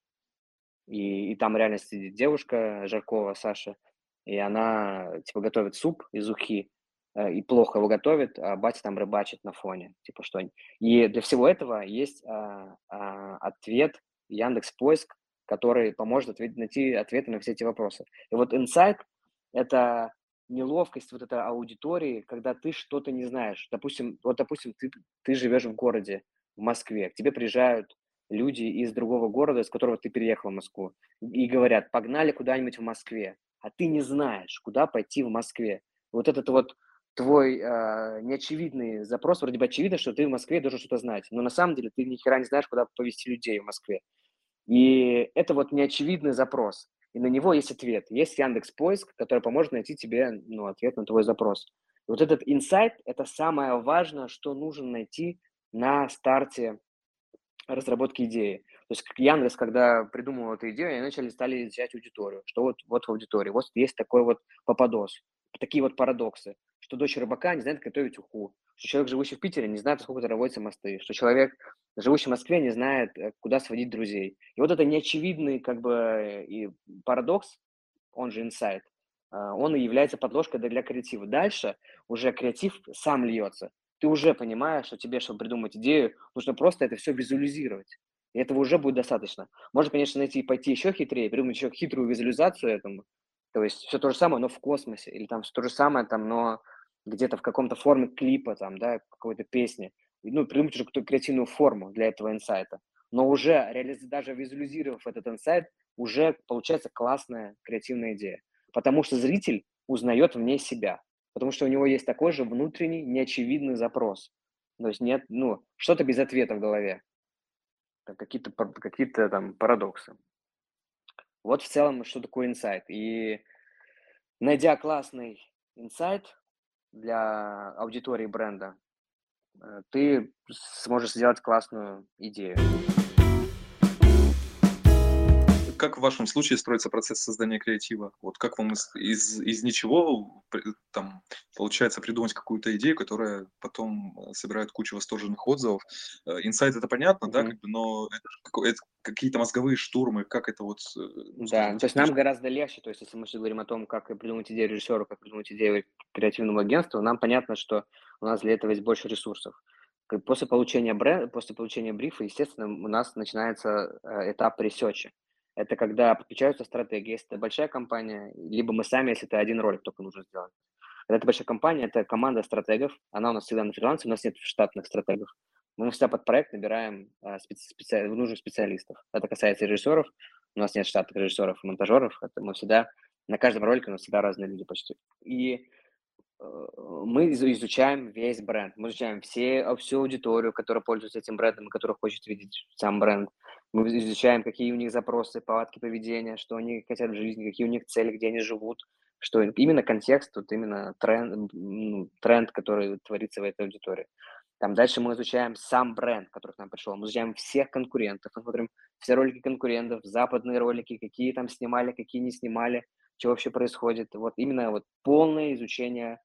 И, и там реально сидит девушка Жаркова, Саша, и она, типа, готовит суп из ухи, э, и плохо его готовит, а батя там рыбачит на фоне, типа, что И для всего этого есть а, а, ответ Яндекс Поиск, который поможет ответить, найти ответы на все эти вопросы. И вот инсайт – это неловкость вот этой аудитории, когда ты что-то не знаешь. Допустим, вот, допустим, ты, ты живешь в городе, в Москве, к тебе приезжают люди из другого города, из которого ты переехал в Москву, и говорят, погнали куда-нибудь в Москве, а ты не знаешь, куда пойти в Москве. Вот этот вот твой э, неочевидный запрос, вроде бы очевидно, что ты в Москве должен что-то знать, но на самом деле ты ни хера не знаешь, куда повезти людей в Москве. И это вот неочевидный запрос, и на него есть ответ. Есть Яндекс Поиск, который поможет найти тебе ну, ответ на твой запрос. И вот этот инсайт – это самое важное, что нужно найти на старте разработки идеи. То есть Яндекс, когда придумал эту идею, они начали стали изучать аудиторию, что вот, вот в аудитории, вот есть такой вот попадос, такие вот парадоксы, что дочь рыбака не знает готовить уху, что человек, живущий в Питере, не знает, сколько разводятся мосты, что человек, живущий в Москве, не знает, э, куда сводить друзей. И вот это неочевидный как бы и парадокс, он же инсайт, он и является подложкой для креатива. Дальше уже креатив сам льется ты уже понимаешь, что тебе, чтобы придумать идею, нужно просто это все визуализировать. И этого уже будет достаточно. Можно, конечно, найти пойти еще хитрее, придумать еще хитрую визуализацию этому. То есть все то же самое, но в космосе. Или там все то же самое, там, но где-то в каком-то форме клипа, там, да, какой-то песни. Ну, придумать уже какую-то креативную форму для этого инсайта. Но уже, даже визуализировав этот инсайт, уже получается классная креативная идея. Потому что зритель узнает в ней себя потому что у него есть такой же внутренний неочевидный запрос. То есть нет, ну, что-то без ответа в голове. Какие-то какие там парадоксы. Вот в целом, что такое инсайт. И найдя классный инсайт для аудитории бренда, ты сможешь сделать классную идею. Как в вашем случае строится процесс создания креатива? Вот как вам из, из, из ничего там получается придумать какую-то идею, которая потом э, собирает кучу восторженных отзывов? Э, инсайт это понятно, mm-hmm. да, как бы, но это, это какие-то мозговые штурмы, как это вот... Э, ну, да, то есть нам гораздо легче, то есть если мы сейчас говорим о том, как придумать идею режиссера, как придумать идею креативного агентства, нам понятно, что у нас для этого есть больше ресурсов. После получения, бренда, после получения брифа, естественно, у нас начинается этап ресерча. Это когда подключаются стратегии. Если это большая компания, либо мы сами, если это один ролик только нужно сделать. Когда это большая компания, это команда стратегов. Она у нас всегда на фрилансе, у нас нет штатных стратегов. Мы всегда под проект набираем а, специ- специ- нужных специалистов. Это касается режиссеров. У нас нет штатных режиссеров и монтажеров. Это мы всегда на каждом ролике у нас всегда разные люди почти. И Э, мы изучаем весь бренд, мы изучаем все, всю аудиторию, которая пользуется этим брендом и которая хочет видеть сам бренд. Мы изучаем, какие у них запросы, повадки поведения, что они хотят в жизни, какие у них цели, где они живут, что именно контекст, вот именно тренд, ну, тренд, который творится в этой аудитории. Там дальше мы изучаем сам бренд, который к нам пришел. Мы изучаем всех конкурентов, мы смотрим все ролики конкурентов, западные ролики, какие там снимали, какие не снимали, что вообще происходит. Вот именно вот полное изучение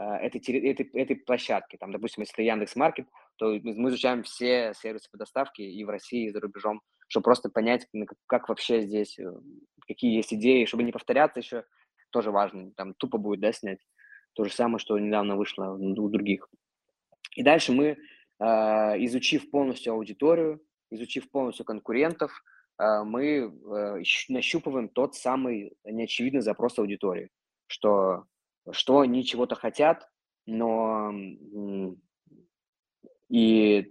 этой, этой, этой площадки. Там, допустим, если Яндекс Маркет, то мы изучаем все сервисы по доставке и в России, и за рубежом, чтобы просто понять, как вообще здесь, э, какие есть идеи, чтобы не повторяться еще, тоже важно. Там тупо будет, да, снять. То же самое, что недавно вышло у других. И дальше мы, а, изучив полностью аудиторию, изучив полностью конкурентов, мы э, нащупываем тот самый неочевидный запрос аудитории, что что они чего-то хотят, но и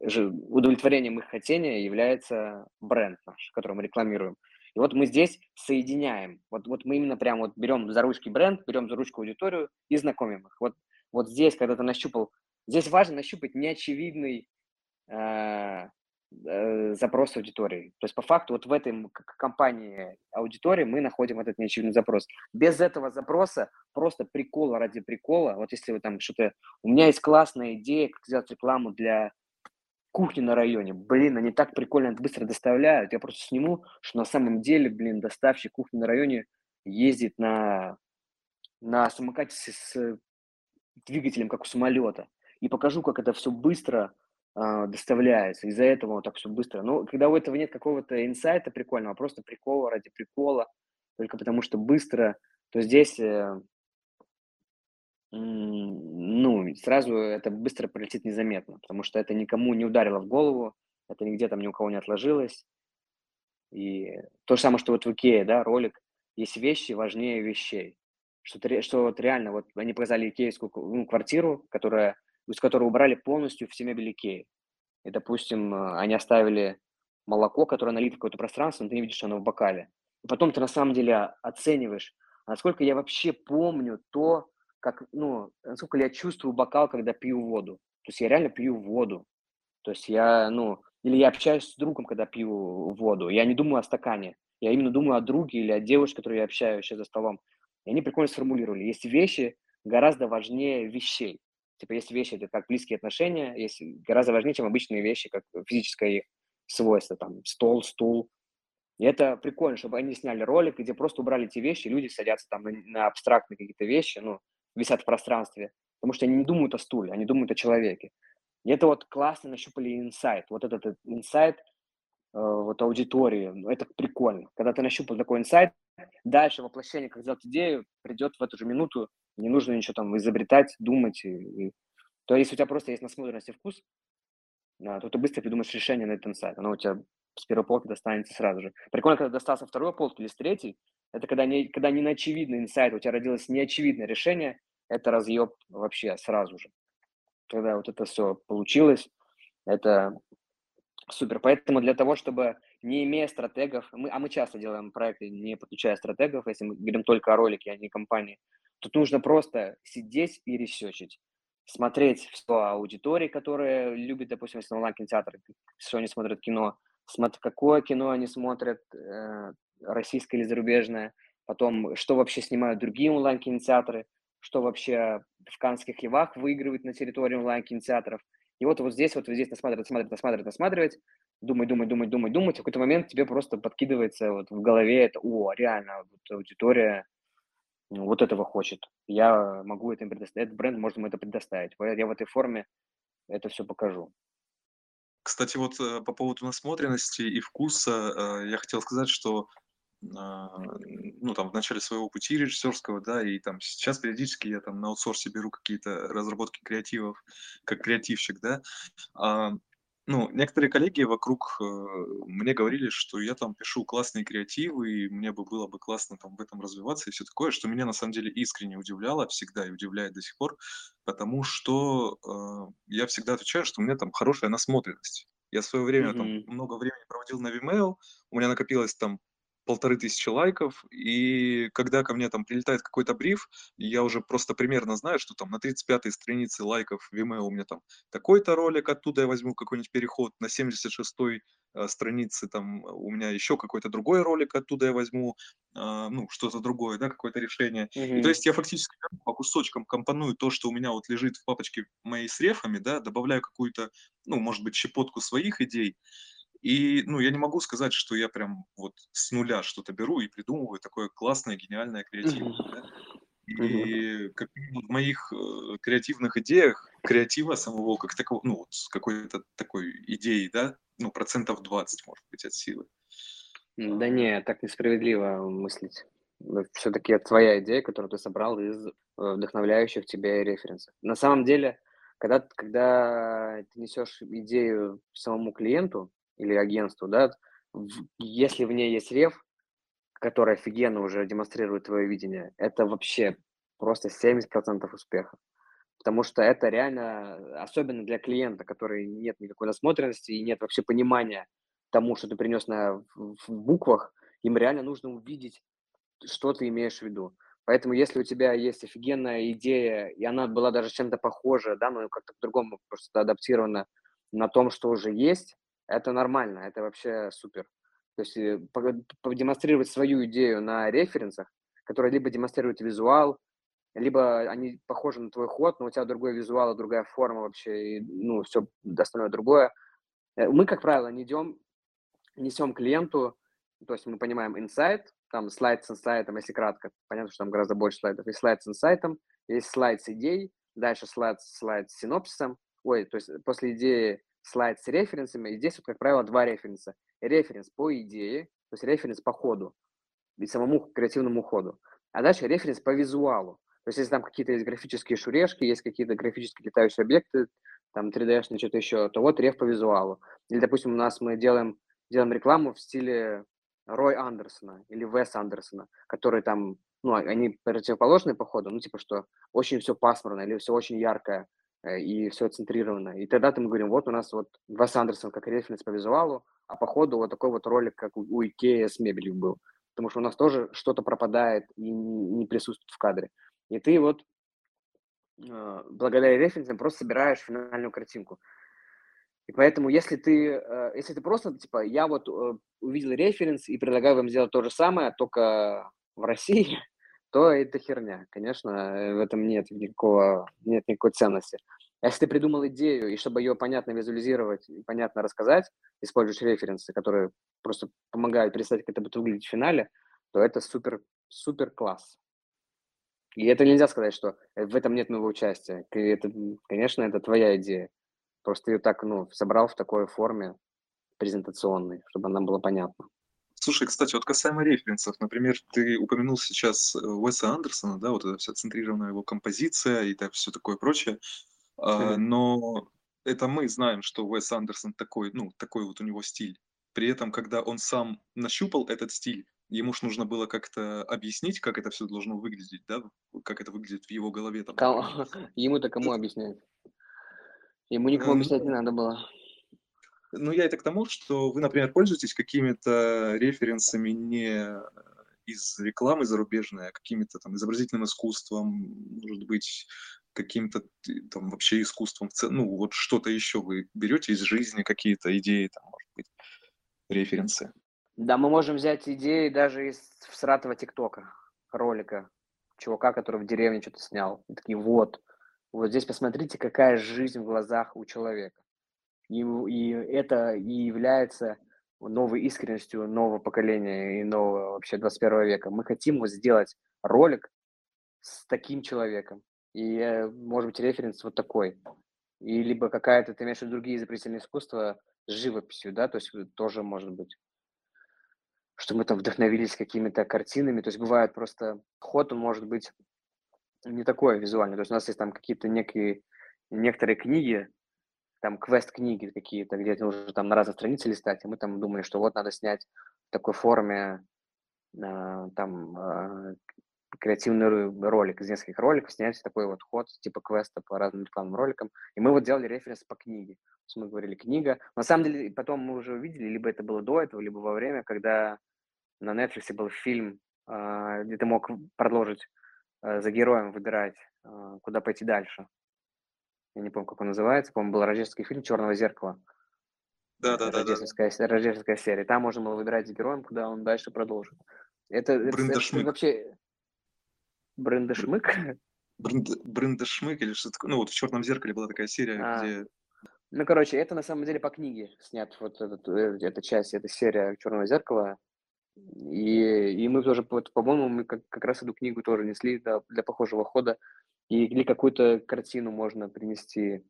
э, удовлетворением их хотения является бренд наш, который мы рекламируем. И вот мы здесь соединяем. Вот, вот мы именно прям вот берем за ручки бренд, берем за ручку аудиторию и знакомим их. Вот, вот здесь, когда ты нащупал, здесь важно нащупать неочевидный э, э, запрос аудитории. То есть по факту вот в этой компании аудитории мы находим этот неочевидный запрос. Без этого запроса просто прикола ради прикола. Вот если вы там что-то... У меня есть классная идея, как сделать рекламу для кухни на районе. Блин, они так прикольно быстро доставляют. Я просто сниму, что на самом деле, блин, доставщик кухни на районе ездит на, на самокате с, с двигателем, как у самолета. И покажу, как это все быстро а, доставляется. Из-за этого вот так все быстро. Но когда у этого нет какого-то инсайта прикольного, а просто прикола ради прикола, только потому что быстро, то здесь, э, ну, сразу это быстро пролетит незаметно, потому что это никому не ударило в голову, это нигде там ни у кого не отложилось. И то же самое, что вот в Икее, да, ролик, есть вещи важнее вещей. Что, что вот реально, вот они показали икеевскую ну, квартиру, которая из которого убрали полностью все мебели Икеи. И, допустим, э, они оставили молоко, которое налито в какое-то пространство, но ты не видишь, что оно в бокале. И потом ты на самом деле оцениваешь, насколько я вообще помню то, как, ну, насколько я чувствую бокал, когда пью воду. То есть я реально пью воду. То есть я, ну, или я общаюсь с другом, когда пью воду. Я не думаю о стакане. Я именно думаю о друге или о девушке, с которой я общаюсь сейчас за столом. И они прикольно сформулировали. Есть вещи гораздо важнее вещей. Типа есть вещи, это как близкие отношения, есть гораздо важнее, чем обычные вещи, как физическое их свойство, там, стол, стул. И это прикольно, чтобы они сняли ролик, где просто убрали эти вещи, люди садятся там на, на абстрактные какие-то вещи, ну, висят в пространстве, потому что они не думают о стуле, они думают о человеке. И это вот классно нащупали инсайт. Вот этот инсайт э, вот аудитории, ну, это прикольно. Когда ты нащупал такой инсайт, дальше воплощение, как сделать идею, придет в эту же минуту, не нужно ничего там изобретать, думать. И, и... То есть у тебя просто есть насмотренность и вкус, да, то ты быстро придумаешь решение на этот инсайт. Оно у тебя с первой полки достанется сразу же. Прикольно, когда достался второй полки или с третьей, это когда не, когда не очевидный инсайт, у тебя родилось неочевидное решение, это разъеб вообще сразу же. Когда вот это все получилось, это супер. Поэтому для того, чтобы не имея стратегов, мы, а мы часто делаем проекты, не подключая стратегов, если мы говорим только о ролике, а не компании, Тут нужно просто сидеть и ресечить, смотреть все аудитории, которые любят, допустим, если онлайн-кинотеатр, что они смотрят кино, смотр, какое кино они смотрят, э, российское или зарубежное, потом, что вообще снимают другие онлайн-кинотеатры, что вообще в Канских львах выигрывает на территории онлайн-кинотеатров. И вот, вот здесь, вот здесь насматривать, насматривать, насматривать, насматривать, думать, думать, думать, думать, думать. В какой-то момент тебе просто подкидывается вот в голове это, о, реально, вот аудитория вот этого хочет. Я могу это им предоставить. Этот бренд может ему это предоставить. Я в этой форме это все покажу. Кстати, вот э, по поводу насмотренности и вкуса, э, я хотел сказать, что а, ну, там, в начале своего пути режиссерского, да, и там сейчас периодически я там на аутсорсе беру какие-то разработки креативов, как креативщик, да, а, ну, некоторые коллеги вокруг э, мне говорили, что я там пишу классные креативы, и мне бы было бы классно там в этом развиваться и все такое, что меня на самом деле искренне удивляло всегда и удивляет до сих пор, потому что э, я всегда отвечаю, что у меня там хорошая насмотренность. Я в свое время mm-hmm. там много времени проводил на Vimeo, у меня накопилось там полторы тысячи лайков, и когда ко мне там прилетает какой-то бриф, я уже просто примерно знаю, что там на 35-й странице лайков Vimeo у меня там такой-то ролик, оттуда я возьму какой-нибудь переход, на 76-й э, странице там у меня еще какой-то другой ролик, оттуда я возьму, э, ну, что-то другое, да, какое-то решение. Mm-hmm. И то есть я фактически по кусочкам компоную то, что у меня вот лежит в папочке моей с рефами, да, добавляю какую-то, ну, может быть, щепотку своих идей, и, ну, я не могу сказать, что я прям вот с нуля что-то беру и придумываю такое классное, гениальное, креативное. Да? И как в моих э, креативных идеях, креатива самого как такого, ну, вот какой-то такой идеи, да, ну, процентов 20, может быть, от силы. Да не, так несправедливо мыслить. Все-таки это твоя идея, которую ты собрал из э, вдохновляющих тебя референсов. На самом деле, когда, когда ты несешь идею самому клиенту, или агентству, да, если в ней есть рев, который офигенно уже демонстрирует твое видение, это вообще просто 70% успеха. Потому что это реально, особенно для клиента, который нет никакой насмотренности и нет вообще понимания тому, что ты принес на, в, буквах, им реально нужно увидеть, что ты имеешь в виду. Поэтому, если у тебя есть офигенная идея, и она была даже чем-то похожа, да, но как-то по-другому просто адаптирована на том, что уже есть, это нормально, это вообще супер. То есть э, продемонстрировать свою идею на референсах, которые либо демонстрируют визуал, либо они похожи на твой ход, но у тебя другой визуал, другая форма вообще, и, ну, все остальное другое. Э, мы, как правило, не идем, несем клиенту, то есть мы понимаем инсайт, там слайд с инсайтом, если кратко, понятно, что там гораздо больше слайдов, есть слайд с инсайтом, есть слайд с идеей, дальше слайд, слайд с синопсисом, ой, то есть после идеи слайд с референсами, и здесь, вот, как правило, два референса. Референс по идее, то есть референс по ходу и самому креативному ходу. А дальше референс по визуалу. То есть, если там какие-то есть графические шурешки, есть какие-то графические летающие объекты, там 3D-шные, что-то еще, то вот реф по визуалу. Или, допустим, у нас мы делаем, делаем рекламу в стиле Рой Андерсона или Вес Андерсона, которые там, ну, они противоположные по ходу, ну, типа, что очень все пасмурно или все очень яркое, и все центрировано. И тогда мы говорим, вот у нас вот Вес Андерсон как референс по визуалу, а по ходу вот такой вот ролик, как у, у Икея с мебелью был. Потому что у нас тоже что-то пропадает и не присутствует в кадре. И ты вот э, благодаря референсам просто собираешь финальную картинку. И поэтому, если ты, э, если ты просто, типа, я вот увидел референс и предлагаю вам сделать то же самое, только в России, то это херня. Конечно, э, в этом нет никакого, нет никакой ценности. А если ты придумал идею, и чтобы ее понятно визуализировать и понятно рассказать, используешь референсы, которые просто помогают представить, как это будет выглядеть в финале, то это супер, супер класс. И это нельзя сказать, что э, в этом нет моего участия. Это, конечно, это твоя идея. Просто ее так, ну, собрал в такой форме презентационной, чтобы она была понятна. Слушай, кстати, вот касаемо референсов, например, ты упомянул сейчас э, Уэса Андерсона, да, вот эта вся центрированная его композиция и так все такое прочее, а, но это мы знаем, что Уэс Андерсон такой, ну, такой вот у него стиль. При этом, когда он сам нащупал этот стиль, ему ж нужно было как-то объяснить, как это все должно выглядеть, да, как это выглядит в его голове. Там, Ему-то кому объяснять? Ему никому объяснять не надо было. Ну, я это к тому, что вы, например, пользуетесь какими-то референсами не из рекламы зарубежной, а какими-то там изобразительным искусством, может быть, каким-то там вообще искусством, ну, вот что-то еще вы берете из жизни, какие-то идеи, там, может быть, референсы. Да, мы можем взять идеи даже из всратого ТикТока, ролика, чувака, который в деревне что-то снял. И такие, вот, Вот здесь посмотрите, какая жизнь в глазах у человека. И, и это и является новой искренностью нового поколения и нового вообще 21 века. Мы хотим вот сделать ролик с таким человеком. И, э, может быть, референс вот такой. И либо какая-то, ты имеешь в виду другие изобретательные искусства с живописью, да, то есть тоже может быть что мы там вдохновились какими-то картинами. То есть бывает просто ход, он может быть не такой визуальный. То есть у нас есть там какие-то некие, некоторые книги, там квест-книги какие-то, где нужно там на разных страницах листать, и мы там думали, что вот надо снять в такой форме э, там э, креативный ролик из нескольких роликов, снять такой вот ход типа квеста по разным рекламным роликам. И мы вот делали референс по книге. То есть мы говорили книга. На самом деле потом мы уже увидели, либо это было до этого, либо во время, когда на Netflix был фильм, э, где ты мог продолжить э, за героем выбирать, э, куда пойти дальше я не помню, как он называется, по-моему, был рождественский фильм «Черного зеркала». Да, да, да. Рождественская, да. рождественская серия. Там можно было выбирать с героем, куда он дальше продолжит. Это, это, это вообще... Брендешмык? Бренд, Брендешмык или что-то такое. Ну, вот в «Черном зеркале» была такая серия, а. где... Ну, короче, это на самом деле по книге снят вот этот, э, эта часть, эта серия «Черного зеркала». И, и мы тоже, по-моему, мы как, как раз эту книгу тоже несли да, для похожего хода и, или какую-то картину можно принести,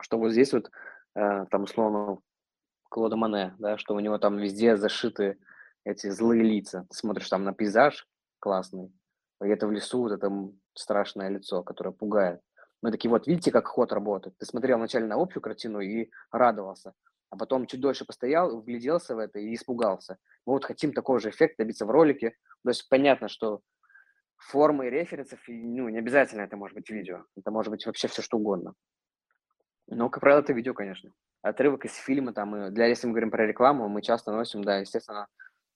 что вот здесь вот, э, там, условно, Клода Мане, да, что у него там везде зашиты эти злые лица. Ты смотришь там на пейзаж классный, где-то в лесу вот это страшное лицо, которое пугает. Мы такие, вот видите, как ход работает. Ты смотрел вначале на общую картину и радовался, а потом чуть дольше постоял, вгляделся в это и испугался. Мы вот хотим такого же эффекта добиться в ролике. То есть понятно, что формы референсов, ну, не обязательно это может быть видео, это может быть вообще все что угодно. Но, как правило, это видео, конечно. Отрывок из фильма, там, для, если мы говорим про рекламу, мы часто носим, да, естественно,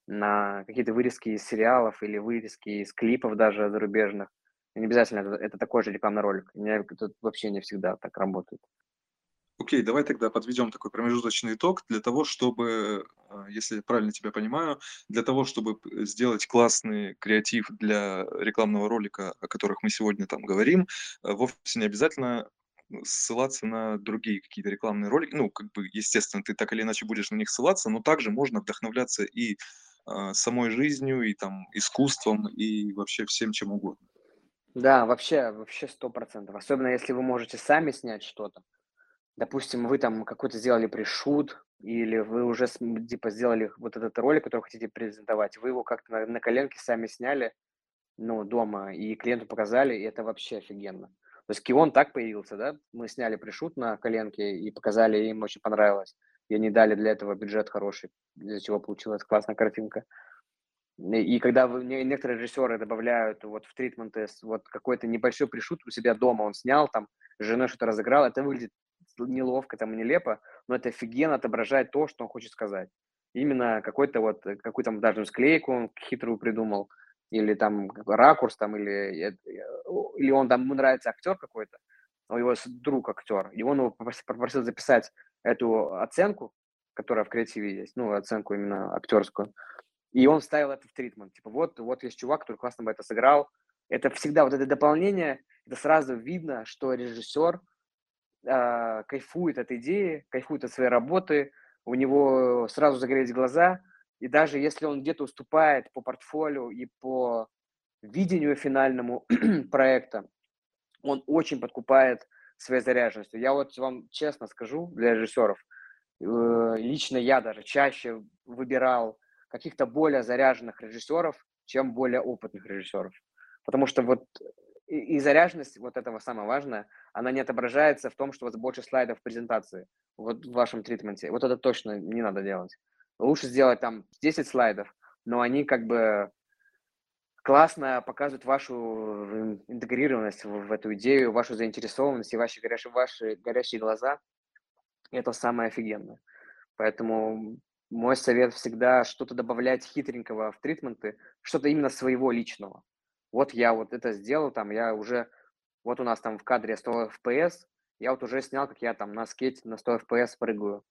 на какие-то вырезки из сериалов или вырезки из клипов даже зарубежных. не обязательно это, это такой же рекламный ролик. Не, это вообще не всегда так работает. Окей, давай тогда подведем такой промежуточный итог для того, чтобы, а, если я правильно тебя понимаю, для того, чтобы сделать классный креатив для рекламного ролика, о которых мы сегодня там говорим, а, вовсе не обязательно ссылаться на другие какие-то рекламные ролики. Ну, как бы, естественно, ты так или иначе будешь на них ссылаться, но также можно вдохновляться и э, самой жизнью, и там искусством, и вообще всем чем угодно. Да, вообще, вообще сто процентов. Особенно если вы можете сами снять что-то допустим, вы там какой-то сделали пришут, или вы уже типа сделали вот этот ролик, который хотите презентовать, вы его как-то на, на коленке сами сняли, ну, дома, и клиенту показали, и это вообще офигенно. То есть Кион так появился, да, мы сняли пришут на коленке и показали, им очень понравилось. И они дали для этого бюджет хороший, из-за чего получилась классная картинка. И когда вы, некоторые режиссеры добавляют вот в тритменты вот какой-то небольшой пришут у себя дома, он снял там, с женой что-то разыграл, это выглядит неловко, там, нелепо, но это офигенно отображает то, что он хочет сказать. Именно какой-то вот, э, какую-то даже склейку он хитрую придумал, или там ракурс, там, или, э, или он там, ему нравится актер какой-то, у его друг актер, и он его попросил записать эту оценку, которая в креативе есть, ну, оценку именно актерскую, и он вставил это в тритмент. Типа, вот, вот есть чувак, который классно бы это сыграл. Это всегда вот это дополнение, это сразу видно, что режиссер – а, кайфует от идеи, кайфует от своей работы, у него сразу загорелись глаза, и даже если он где-то уступает по портфолио и по видению финальному проекта, он очень подкупает своей заряженностью. Я вот вам честно скажу, для режиссеров, э, лично я даже чаще выбирал каких-то более заряженных режиссеров, чем более опытных режиссеров. Потому что вот и, и заряженность, вот этого самое важное, она не отображается в том, что у вас больше слайдов в презентации, вот в вашем тритменте. Вот это точно не надо делать. Лучше сделать там 10 слайдов, но они как бы классно показывают вашу интегрированность в, в эту идею, вашу заинтересованность и ваши горящие, ваши горящие глаза. Это самое офигенное. Поэтому мой совет всегда что-то добавлять хитренького в тритменты, что-то именно своего личного вот я вот это сделал, там, я уже, вот у нас там в кадре 100 FPS, я вот уже снял, как я там на скейте на 100 FPS прыгаю.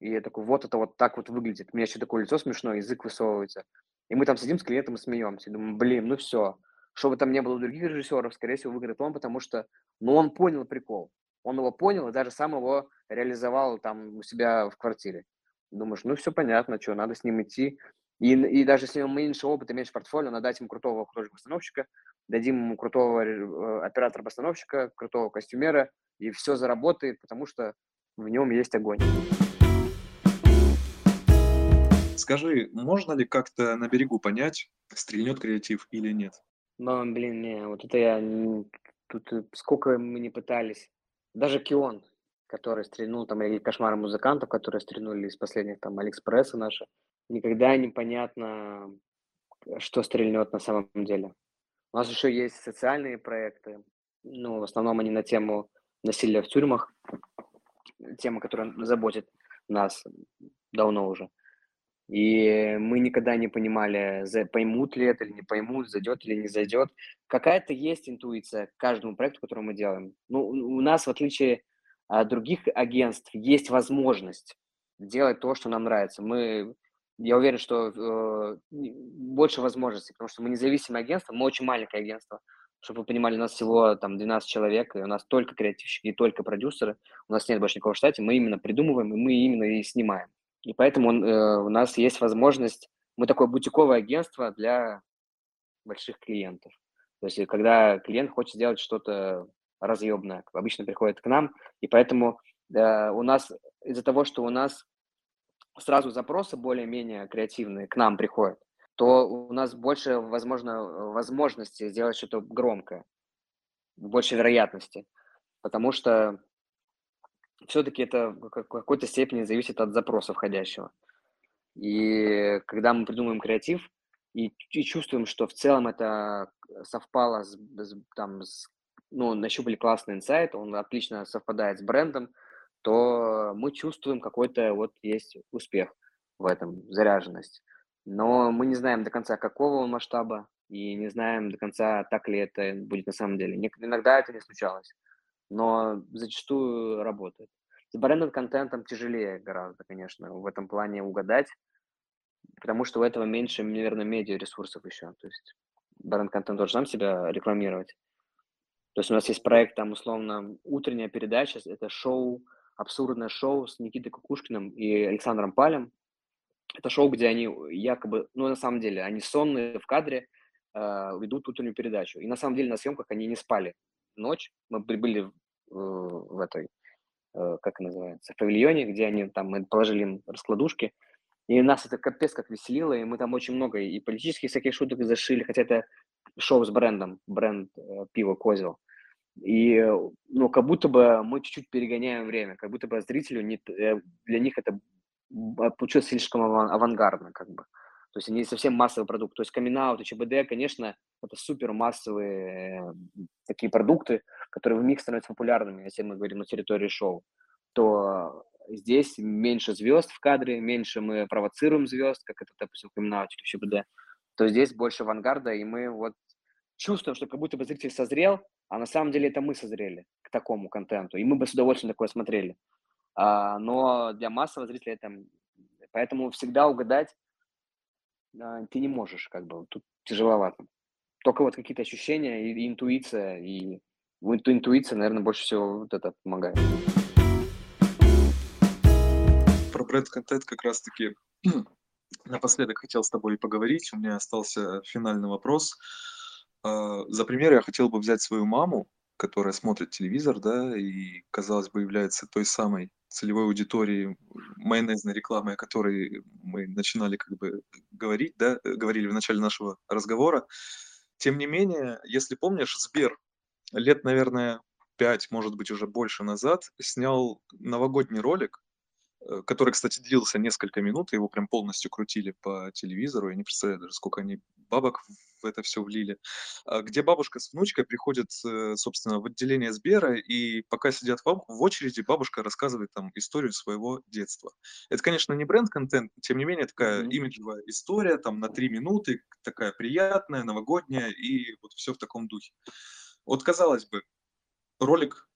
И я такой, вот это вот так вот выглядит. У меня еще такое лицо смешное, язык высовывается. И мы там сидим с клиентом и смеемся. И думаю, блин, ну все, Что бы там не было других режиссеров, скорее всего, выиграет он, потому что, ну, он понял прикол. Он его понял и даже сам его реализовал там у себя в квартире. Думаешь, ну, все понятно, что, надо с ним идти. И, и даже если него меньше опыта, меньше портфолио, надо дать ему крутого художника-постановщика, дадим ему крутого э, оператора-постановщика, крутого костюмера, и все заработает, потому что в нем есть огонь. Скажи, можно ли как-то на берегу понять, стрельнет креатив или нет? Ну, блин, не, вот это я... Тут э, сколько мы не пытались. Даже Кион, который стрельнул, там, или Кошмары музыкантов, которые стрельнули из последних, там, Алиэкспресса наши, никогда непонятно, что стрельнет на самом деле. У нас еще есть социальные проекты, ну, в основном они на тему насилия в тюрьмах, тема, которая заботит нас давно уже. И мы никогда не понимали, поймут ли это или не поймут, зайдет или не зайдет. Какая-то есть интуиция к каждому проекту, который мы делаем. Ну, у нас, в отличие от других агентств, есть возможность делать то, что нам нравится. Мы, я уверен, что э, больше возможностей, потому что мы независимое агентство, мы очень маленькое агентство. Чтобы вы понимали, у нас всего там 12 человек, и у нас только креативщики и только продюсеры. У нас нет больше никого в штате, мы именно придумываем, и мы именно и снимаем. И поэтому э, у нас есть возможность, мы такое бутиковое агентство для больших клиентов. То есть когда клиент хочет сделать что-то разъебное, обычно приходит к нам, и поэтому э, у нас из-за того, что у нас сразу запросы более-менее креативные к нам приходят, то у нас больше, возможно, возможности сделать что-то громкое, больше вероятности, потому что все-таки это в какой-то степени зависит от запроса входящего. И когда мы придумываем креатив и, и чувствуем, что в целом это совпало с, с, там, с, ну, нащупали классный инсайт, он отлично совпадает с брендом, то мы чувствуем какой-то вот есть успех в этом, заряженность. Но мы не знаем до конца, какого он масштаба, и не знаем до конца, так ли это будет на самом деле. Иногда это не случалось но зачастую работает. С брендовым контентом тяжелее гораздо, конечно, в этом плане угадать, потому что у этого меньше, наверное, медиа ресурсов еще. То есть бренд-контент должен сам себя рекламировать. То есть у нас есть проект, там, условно, утренняя передача, это шоу, абсурдное шоу с Никитой Кукушкиным и Александром Палем. Это шоу, где они якобы, ну, на самом деле, они сонные в кадре, э, ведут утреннюю передачу. И на самом деле на съемках они не спали ночь. Мы были в, в этой, э, как называется, в павильоне, где они там, мы положили им раскладушки. И нас это капец как веселило, и мы там очень много и политических всяких шуток зашили, хотя это шоу с брендом, бренд э, пива Козел. И, ну, как будто бы мы чуть-чуть перегоняем время, как будто бы зрителю не, э, для них это получилось слишком авангардно, как бы. То есть они совсем массовый продукт. То есть камин и ЧБД, конечно, это супер массовые э, такие продукты, которые в миг становятся популярными, если мы говорим на территории шоу, то здесь меньше звезд в кадре, меньше мы провоцируем звезд, как это, допустим, камин или ЧБД, то здесь больше авангарда, и мы вот чувствуем, что как будто бы зритель созрел, а на самом деле это мы созрели к такому контенту, и мы бы с удовольствием такое смотрели. А, но для массового зрителя это... Поэтому всегда угадать а, ты не можешь, как бы, тут тяжеловато. Только вот какие-то ощущения и, и интуиция, и вот интуиция, наверное, больше всего вот это помогает. Про бренд-контент как раз-таки напоследок хотел с тобой поговорить. У меня остался финальный вопрос. А, за пример я хотел бы взять свою маму, которая смотрит телевизор, да, и, казалось бы, является той самой целевой аудитории майонезной рекламы, о которой мы начинали как бы говорить, да, э, говорили в начале нашего разговора. Тем не менее, если помнишь, Сбер лет, наверное, пять, может быть, уже больше назад снял новогодний ролик, который, кстати, длился несколько минут, его прям полностью крутили по телевизору, я не представляю даже, сколько они бабок в это все влили, а, где бабушка с внучкой приходят, э, собственно, в отделение Сбера, и пока сидят в очереди, бабушка рассказывает там историю своего детства. Это, конечно, не бренд-контент, тем не менее, такая mm-hmm. имиджевая история, там на три минуты, такая приятная, новогодняя, и вот все в таком духе. Вот, казалось бы, ролик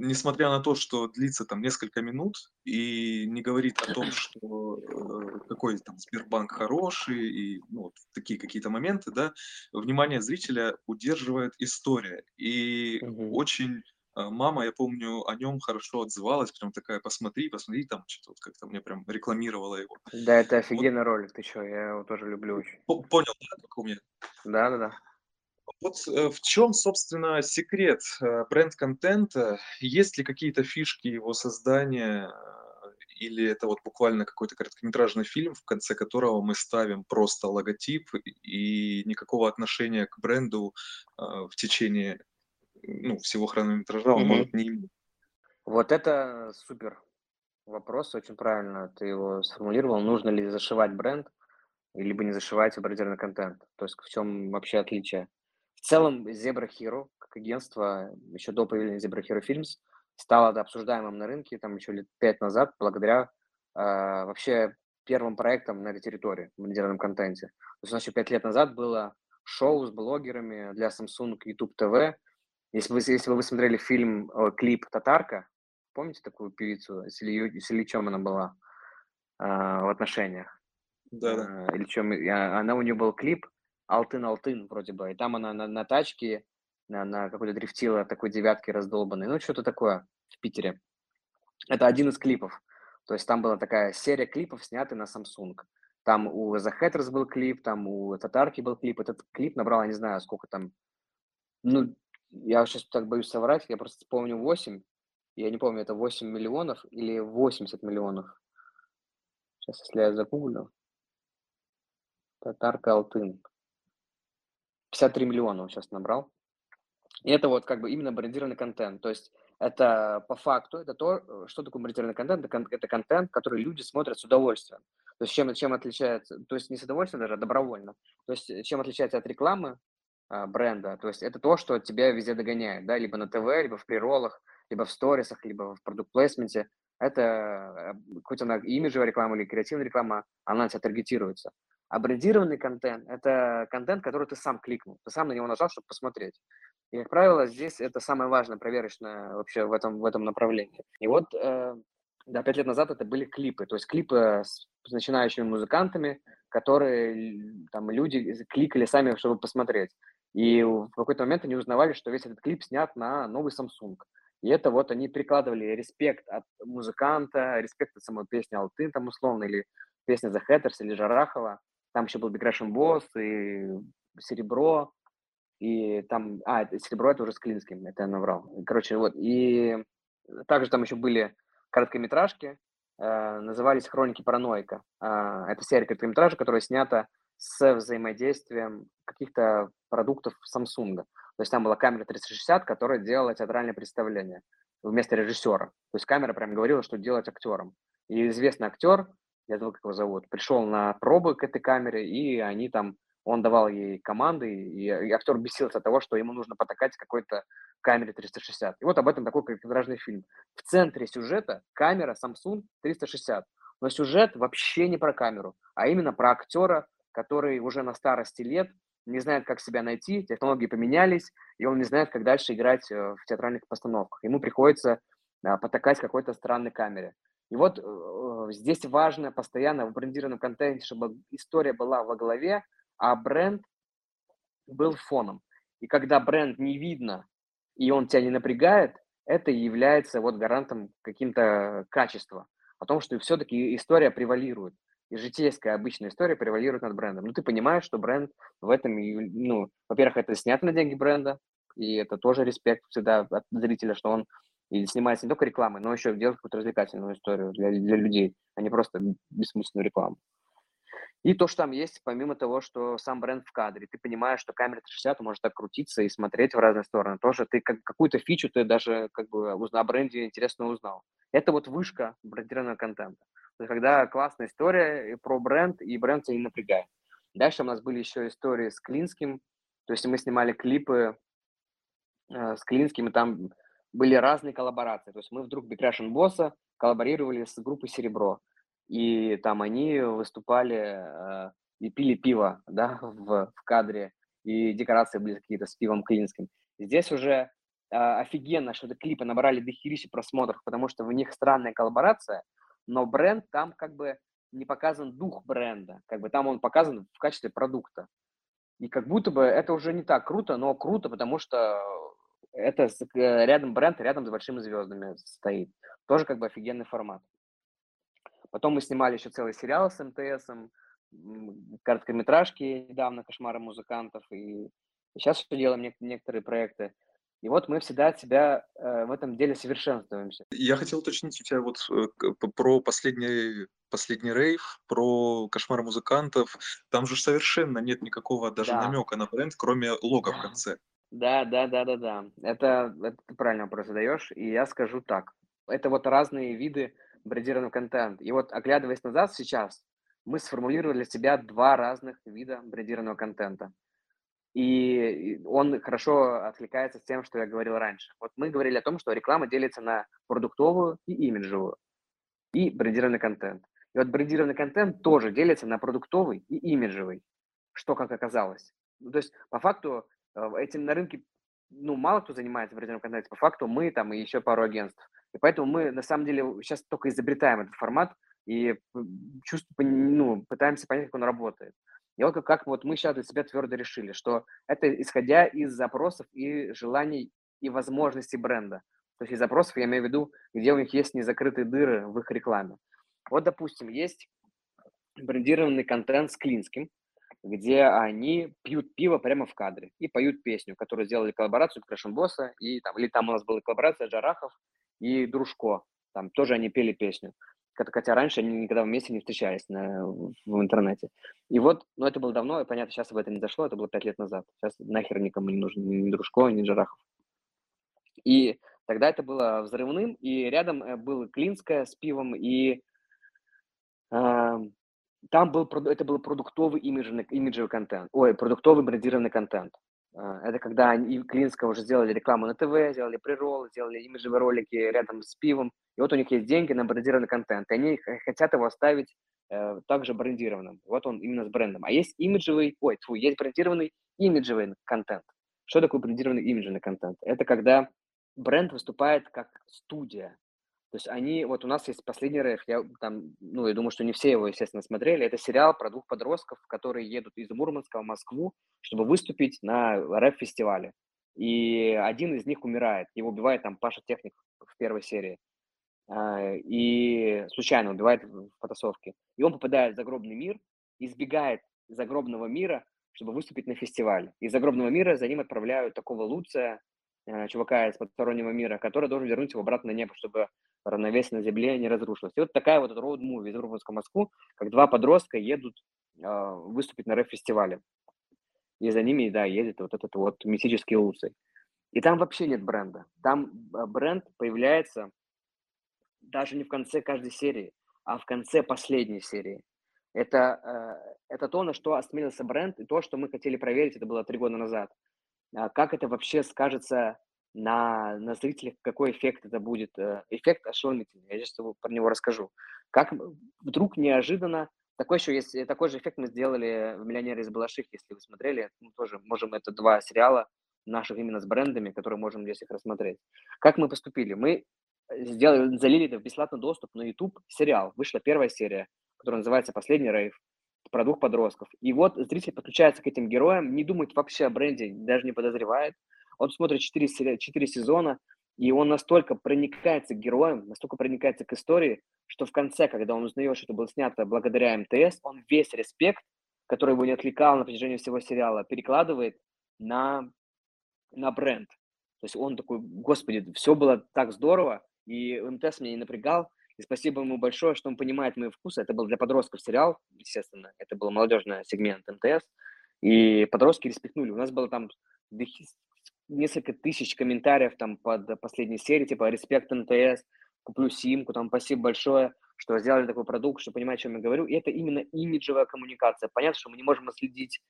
несмотря на то, что длится там несколько минут и не говорит о том, что э, какой там Сбербанк хороший и ну, вот такие какие-то моменты, да, внимание зрителя удерживает история. И Мгм. очень э, мама, я помню, о нем хорошо отзывалась, прям такая, посмотри, посмотри, там что-то вот как-то мне прям рекламировала его. Да, это Вот офигенный ролик, ты чё, я его тоже люблю очень. по- понял, да, как у меня? Да-да-да. Вот э, в чем, собственно, секрет э, бренд-контента? Есть ли какие-то фишки его создания? э, Или это вот буквально какой-то короткометражный фильм, в конце которого мы ставим просто логотип и никакого отношения к бренду в течение ну, всего хронометража он может не иметь? Вот это супер вопрос, очень правильно ты его сформулировал. Нужно ли зашивать бренд, либо не зашивать в брендированный контент? То есть в чем вообще отличие? В целом Zebra Hero, как агентство, еще до появления Zebra Hero Films, стало да, обсуждаемым на рынке там еще лет пять назад благодаря а, вообще первым проектам на этой территории, в брендированном контенте. То есть у нас еще пять лет назад было шоу с блогерами для Samsung YouTube TV. Если вы, если вы смотрели фильм, э, клип «Татарка», помните такую певицу, с Ильей- с Ильичем она была а, в отношениях? Да, да. А, или чем, она, у нее был клип «Алтын, Алтын» вроде бы, и там она на, на тачке, на, на какой-то дрифтила такой девятки раздолбанной, ну что-то такое в Питере. Это один из клипов. То есть там была такая серия клипов, снятых на Samsung. Там у The Hatters был клип, там у Татарки был клип. Этот клип набрал, я не знаю, сколько там, ну, я сейчас так боюсь соврать, я просто помню 8, я не помню, это 8 миллионов или 80 миллионов. Сейчас, если я загуглю. Татарка Алтын. 53 миллиона он сейчас набрал. И это вот как бы именно брендированный контент. То есть это по факту, это то, э, что такое брендированный контент. Это, кон- это контент, который люди смотрят с удовольствием. То есть чем, чем отличается, то есть не с удовольствием даже, а добровольно. То есть э, чем отличается от рекламы а, бренда, то есть это то, что тебя везде догоняет, да, либо на ТВ, либо в приролах, либо в сторисах, либо в продукт-плейсменте. Это э, хоть она имиджевая реклама или креативная реклама, она на тебя таргетируется. А брендированный контент – это контент, который ты сам кликнул, ты сам на него нажал, чтобы посмотреть. И, как правило, здесь это самое важное, проверочное вообще в этом, в этом направлении. И вот, э, да, пять лет назад это были клипы, то есть клипы с начинающими музыкантами, которые там люди кликали сами, чтобы посмотреть. И в какой-то момент они узнавали, что весь этот клип снят на новый Samsung. И это вот они прикладывали респект от музыканта, респект от самой песни Алтын там условно, или песня The Hatters, или Жарахова. Там еще был Big Boss и Серебро, и там, а, это Серебро это уже с Клинским, это я наврал. Короче, вот, и также там еще были короткометражки, э, назывались «Хроники параноика». А, это серия короткометражек, которая снята с взаимодействием каких-то продуктов Samsung. То есть там была камера 360, которая делала театральное представление вместо режиссера. То есть камера прям говорила, что делать актером. И известный актер, я забыл, как его зовут, пришел на пробы к этой камере, и они там, он давал ей команды, и, и актер бесился от того, что ему нужно потакать какой-то камере 360. И вот об этом такой короткометражный фильм. В центре сюжета камера Samsung 360. Но сюжет вообще не про камеру, а именно про актера, который уже на старости лет не знает, как себя найти, технологии поменялись, и он не знает, как дальше играть э, в театральных постановках. Ему приходится а, потакать какой-то странной камере. И вот э, здесь важно постоянно в брендированном контенте, чтобы история была во главе, а бренд был фоном. И когда бренд не видно, и он тебя не напрягает, это является вот гарантом каким-то качества. О том, что все-таки история превалирует. И житейская обычная история превалирует над брендом. Ну, ты понимаешь, что бренд в этом, ну, во-первых, это снято на деньги бренда, и это тоже респект всегда от зрителя, что он и снимается не только рекламой, но еще делает какую-то развлекательную историю для, для людей, а не просто бессмысленную рекламу. И то, что там есть, помимо того, что сам бренд в кадре, ты понимаешь, что камера 360 может так крутиться и смотреть в разные стороны. Тоже ты как, какую-то фичу ты даже как бы о бренде интересно узнал. Это вот вышка брендированного контента. То есть, когда классная история про бренд, и бренд тебя не напрягает. Дальше у нас были еще истории с Клинским. То есть мы снимали клипы э, с Клинским, и там были разные коллаборации. То есть мы вдруг Big Russian Boss коллаборировали с группой «Серебро». И там они выступали э, и пили пиво да, в, в кадре, и декорации были какие-то с пивом клинским. Здесь уже офигенно, что это клипы набрали дохерища просмотров, потому что в них странная коллаборация, но бренд там как бы не показан дух бренда, как бы там он показан в качестве продукта. И как будто бы это уже не так круто, но круто, потому что это э, рядом бренд, рядом с большими звездами стоит. Тоже как бы офигенный формат. Потом мы снимали еще целый сериал с МТСом, короткометражки недавно «Кошмары музыкантов», и сейчас еще делаем некоторые проекты. И вот мы всегда себя э, в этом деле совершенствуемся. Я хотел уточнить у тебя вот э, про последний, последний рейв, про кошмар музыкантов. Там же совершенно нет никакого даже да. намека на бренд, кроме лога в конце. Да, да, да, да, да. Это, это ты правильно вопрос задаешь, и я скажу так. Это вот разные виды брендированного контента. И вот оглядываясь назад сейчас, мы сформулировали для себя два разных вида брендированного контента. И он хорошо отвлекается с тем, что я говорил раньше. Вот мы говорили о том, что реклама делится на продуктовую и имиджевую, и брендированный контент. И вот брендированный контент тоже делится на продуктовый и имиджевый, что как оказалось. Ну, то есть, по факту, этим на рынке ну, мало кто занимается брендированным контентом. По факту мы там и еще пару агентств. И поэтому мы, на самом деле, сейчас только изобретаем этот формат и чувствуем, ну, пытаемся понять, как он работает. И вот как вот мы сейчас для себя твердо решили, что это исходя из запросов и желаний и возможностей бренда. То есть из запросов я имею в виду, где у них есть незакрытые дыры в их рекламе. Вот, допустим, есть брендированный контент с Клинским, где они пьют пиво прямо в кадре и поют песню, которую сделали коллаборацию Крашен Босса, и там, или там у нас была коллаборация Джарахов и Дружко, там тоже они пели песню хотя раньше они никогда вместе не встречались на, в, интернете. И вот, ну это было давно, и понятно, сейчас об этом не зашло, это было пять лет назад. Сейчас нахер никому не нужен ни Дружко, ни Джарахов. И тогда это было взрывным, и рядом э, было Клинская с пивом, и э, там был, это был продуктовый имиджевый, имиджевый контент, ой, продуктовый брендированный контент. Э, это когда они Клинского уже сделали рекламу на ТВ, сделали прирол, сделали имиджевые ролики рядом с пивом. И вот у них есть деньги на брендированный контент. И они хотят его оставить э, также брендированным. Вот он именно с брендом. А есть имиджевый, ой, фу, есть брендированный имиджевый контент. Что такое брендированный имиджевый контент? Это когда бренд выступает как студия. То есть они, вот у нас есть последний рейв, я там, ну, я думаю, что не все его, естественно, смотрели. Это сериал про двух подростков, которые едут из Мурманска в Москву, чтобы выступить на рэп-фестивале. И один из них умирает, его убивает там Паша Техник в первой серии. А, и случайно убивает в потасовке. И он попадает в загробный мир, избегает загробного мира, чтобы выступить на фестивале. Из загробного мира за ним отправляют такого Луция, э, чувака из потустороннего мира, который должен вернуть его обратно на небо, чтобы равновесие на Земле не разрушилось. И вот такая вот роуд-муви из Урбанска в Москву, как два подростка едут э, выступить на рэп-фестивале. И за ними, да, едет вот этот вот мистический Луций. И там вообще нет бренда. Там а, бренд появляется даже не в конце каждой серии, а в конце последней серии. Это, э, это то, на что остановился бренд, и то, что мы хотели проверить, это было три года назад. Как это вообще скажется на, на зрителях, какой эффект это будет. Э, эффект ошеломительный, я сейчас про него расскажу. Как вдруг неожиданно, такой еще есть, э, такой же эффект мы сделали в «Миллионере из Балаших», если вы смотрели, мы тоже можем, это два сериала наших именно с брендами, которые можем здесь их рассмотреть. Как мы поступили? Мы сделали, залили это в бесплатный доступ на YouTube сериал. Вышла первая серия, которая называется «Последний рейв» про двух подростков. И вот зритель подключается к этим героям, не думает вообще о бренде, даже не подозревает. Он смотрит 4, 4 сезона, и он настолько проникается к героям, настолько проникается к истории, что в конце, когда он узнает, что это было снято благодаря МТС, он весь респект, который его не отвлекал на протяжении всего сериала, перекладывает на, на бренд. То есть он такой, господи, все было так здорово, и МТС меня не напрягал. И спасибо ему большое, что он понимает мои вкусы. Это был для подростков сериал, естественно. Это был молодежный сегмент МТС. И подростки респектнули. У нас было там несколько тысяч комментариев там под последней серией, типа «Респект МТС», «Куплю симку», там «Спасибо большое, что сделали такой продукт, что понимаете, о чем я говорю». И это именно имиджевая коммуникация. Понятно, что мы не можем отследить,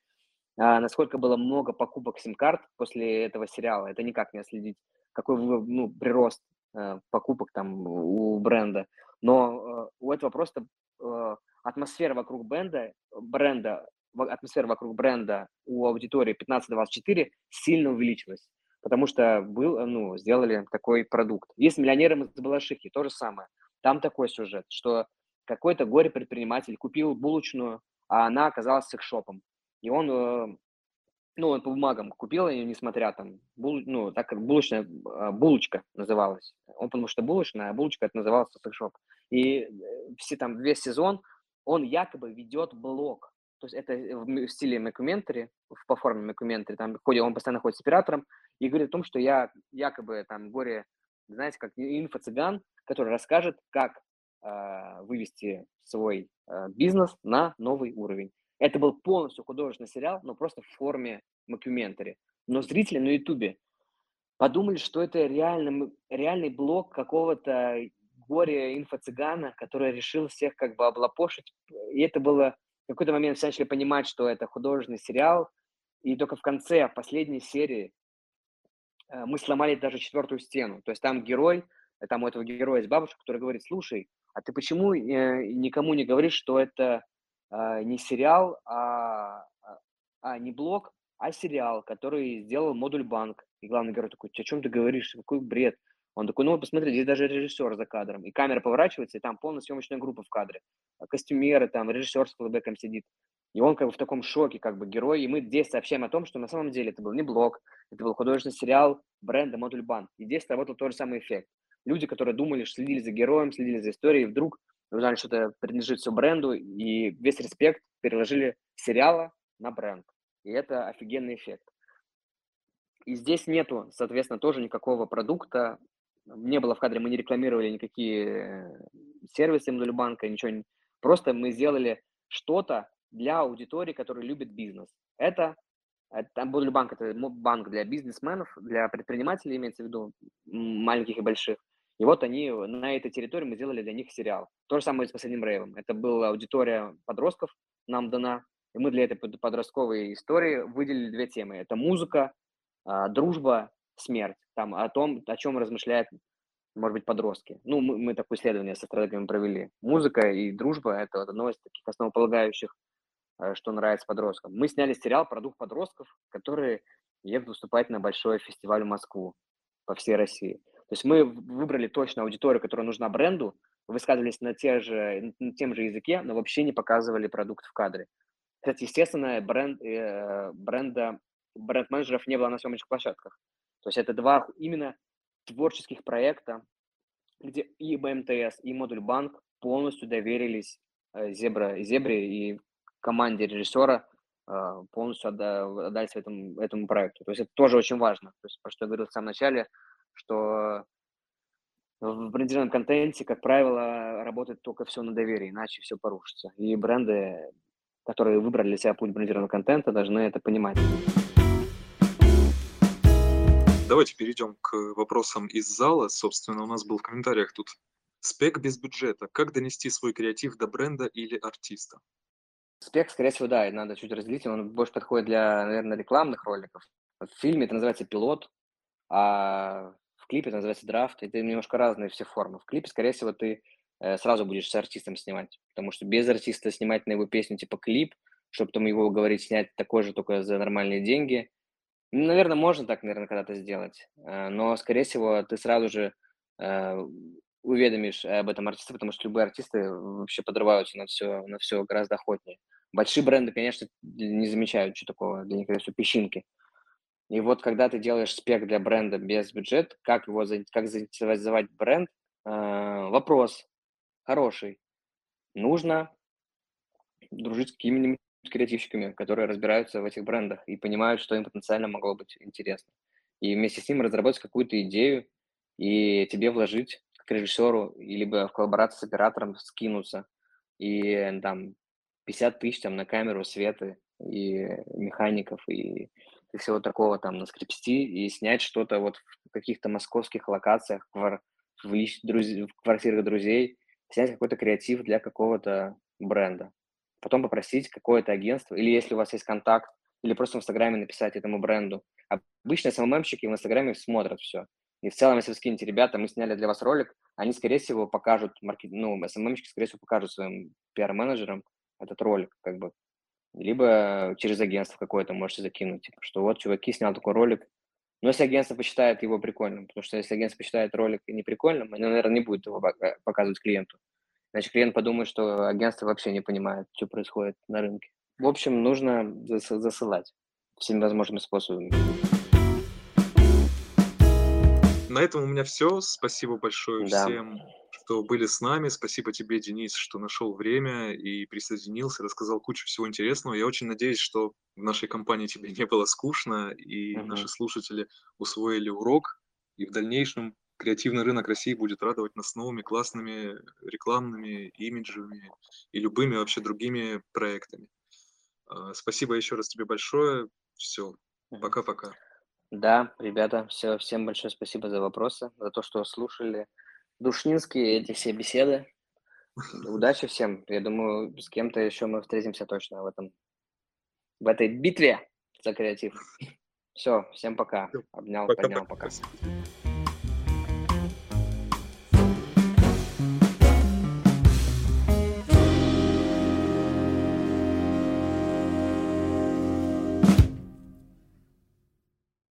а, насколько было много покупок сим-карт после этого сериала. Это никак не отследить, какой ну, прирост Э, покупок там у бренда. Но э, у этого просто э, атмосфера вокруг бренда, бренда, атмосфера вокруг бренда у аудитории 15-24 сильно увеличилась. потому что был, ну, сделали такой продукт. Есть «Миллионеры из Балашихи», то же самое. Там такой сюжет, что какой-то горе-предприниматель купил булочную, а она оказалась секшопом. И он, э, ну, он по бумагам купил ее, несмотря там, бул, ну, так как булочная, а, булочка называлась. Он потому что булочная, а булочка это называлась секшоп. И э, все там, весь сезон он якобы ведет блог. То есть это в стиле мокюментари, по форме мокюментари, там он постоянно ходит с оператором и говорит о том, что я якобы там горе, знаете, как инфо-цыган, который расскажет, как э, вывести свой э, бизнес на новый уровень. Это был полностью художественный сериал, но просто в форме мокюментари. Но зрители на Ютубе подумали, что это реальный, реальный блог какого-то горе инфо-цыгана, который решил всех как бы облапошить. И это было... Какой-то момент все начали понимать, что это художественный сериал, и только в конце, в последней серии э, мы сломали даже четвертую стену. То есть там герой, там у этого героя есть бабушка, которая говорит, слушай, а ты почему э, никому не говоришь, что это э, не сериал, а, а, а не блог, а сериал, который сделал модуль банк. И главный герой такой, о чем ты говоришь, какой бред. Он такой, ну, посмотри, здесь даже режиссер за кадром. И камера поворачивается, и там полная съемочная группа в кадре. А костюмеры, там, режиссер с флэбеком сидит. И он как бы в таком шоке, как бы герой. И мы здесь сообщаем о том, что на самом деле это был не блог, это был художественный сериал бренда Модуль Банк. И здесь работал тот же самый эффект. Люди, которые думали, следили за героем, следили за историей, вдруг узнали, что это принадлежит все бренду, и весь респект переложили сериала на бренд. И это офигенный эффект. И здесь нету, соответственно, тоже никакого продукта, не было в кадре, мы не рекламировали никакие э, сервисы Мдульбанка, ничего. Не... Просто мы сделали что-то для аудитории, которая любит бизнес. Это, это Мдульбанк – это банк для бизнесменов, для предпринимателей, имеется в виду, маленьких и больших. И вот они, на этой территории мы сделали для них сериал. То же самое с последним рейвом. Это была аудитория подростков, нам дана. И мы для этой подростковой истории выделили две темы. Это музыка, а, дружба смерть, там, о том, о чем размышляют, может быть, подростки. Ну, мы, мы такое исследование с астрологами провели. Музыка и дружба – это одно из таких основополагающих, э, что нравится подросткам. Мы сняли сериал про двух подростков, которые едут выступать на большой фестиваль в Москву по всей России. То есть мы выбрали точно аудиторию, которая нужна бренду, высказывались на, те же, на тем же языке, но вообще не показывали продукт в кадре. Кстати, естественно, бренд, э, бренда, бренд-менеджеров не было на съемочных площадках. То есть это два именно творческих проекта, где и БМТС, и модуль банк полностью доверились э, Зебра, Зебре и команде режиссера э, полностью отдались этому, этому проекту. То есть это тоже очень важно. То есть, про что я говорил в самом начале, что в брендированном контенте, как правило, работает только все на доверии, иначе все порушится. И бренды, которые выбрали для себя путь брендированного контента, должны это понимать. Давайте перейдем к вопросам из зала. Собственно, у нас был в комментариях тут спек без бюджета. Как донести свой креатив до бренда или артиста? Спек, скорее всего, да, надо чуть разделить. Он больше подходит для, наверное, рекламных роликов. В фильме это называется пилот, а в клипе это называется драфт. Это немножко разные все формы. В клипе, скорее всего, ты э, сразу будешь с артистом снимать, потому что без артиста снимать на его песню типа клип, чтобы потом его говорить снять такой же, только за нормальные деньги, ну, наверное, можно так, наверное, когда-то сделать, э, но, скорее всего, ты сразу же э, уведомишь об этом артиста, потому что любые артисты вообще подрываются на все, на все гораздо охотнее. Большие бренды, конечно, не замечают что такого, для них это все песчинки. И вот когда ты делаешь спек для бренда без бюджета, как его как заинтересовать бренд, э, вопрос хороший. Нужно дружить с какими-нибудь креативщиками, которые разбираются в этих брендах и понимают, что им потенциально могло быть интересно. И вместе с ним разработать какую-то идею и тебе вложить как режиссеру, либо в коллаборации с оператором скинуться. И там 50 тысяч там на камеру, светы и механиков и, и всего такого там на скрипсти и снять что-то вот в каких-то московских локациях, в, в, лич, друз, в квартирах друзей, снять какой-то креатив для какого-то бренда потом попросить какое-то агентство, или если у вас есть контакт, или просто в Инстаграме написать этому бренду. Обычно СММщики в Инстаграме смотрят все. И в целом, если вы скинете, ребята, мы сняли для вас ролик, они, скорее всего, покажут, маркет... ну, СММщики, скорее всего, покажут своим пиар-менеджерам этот ролик, как бы. Либо через агентство какое-то можете закинуть, типа, что вот, чуваки, снял такой ролик, Но если агентство посчитает его прикольным, потому что если агентство посчитает ролик неприкольным, оно, наверное, не будет его показывать клиенту. Значит, клиент подумает, что агентство вообще не понимает, что происходит на рынке. В общем, нужно засылать всеми возможными способами. На этом у меня все. Спасибо большое да. всем, что были с нами. Спасибо тебе, Денис, что нашел время и присоединился, рассказал кучу всего интересного. Я очень надеюсь, что в нашей компании тебе не было скучно, и угу. наши слушатели усвоили урок, и в дальнейшем креативный рынок России будет радовать нас новыми классными рекламными имиджами и любыми вообще другими проектами. А, спасибо еще раз тебе большое. Все, пока-пока. Да, ребята, все, всем большое спасибо за вопросы, за то, что слушали душнинские эти все беседы. Удачи всем. Я думаю, с кем-то еще мы встретимся точно в этом, в этой битве за креатив. Все, всем пока. Обнял, пока, поднял, пока. пока.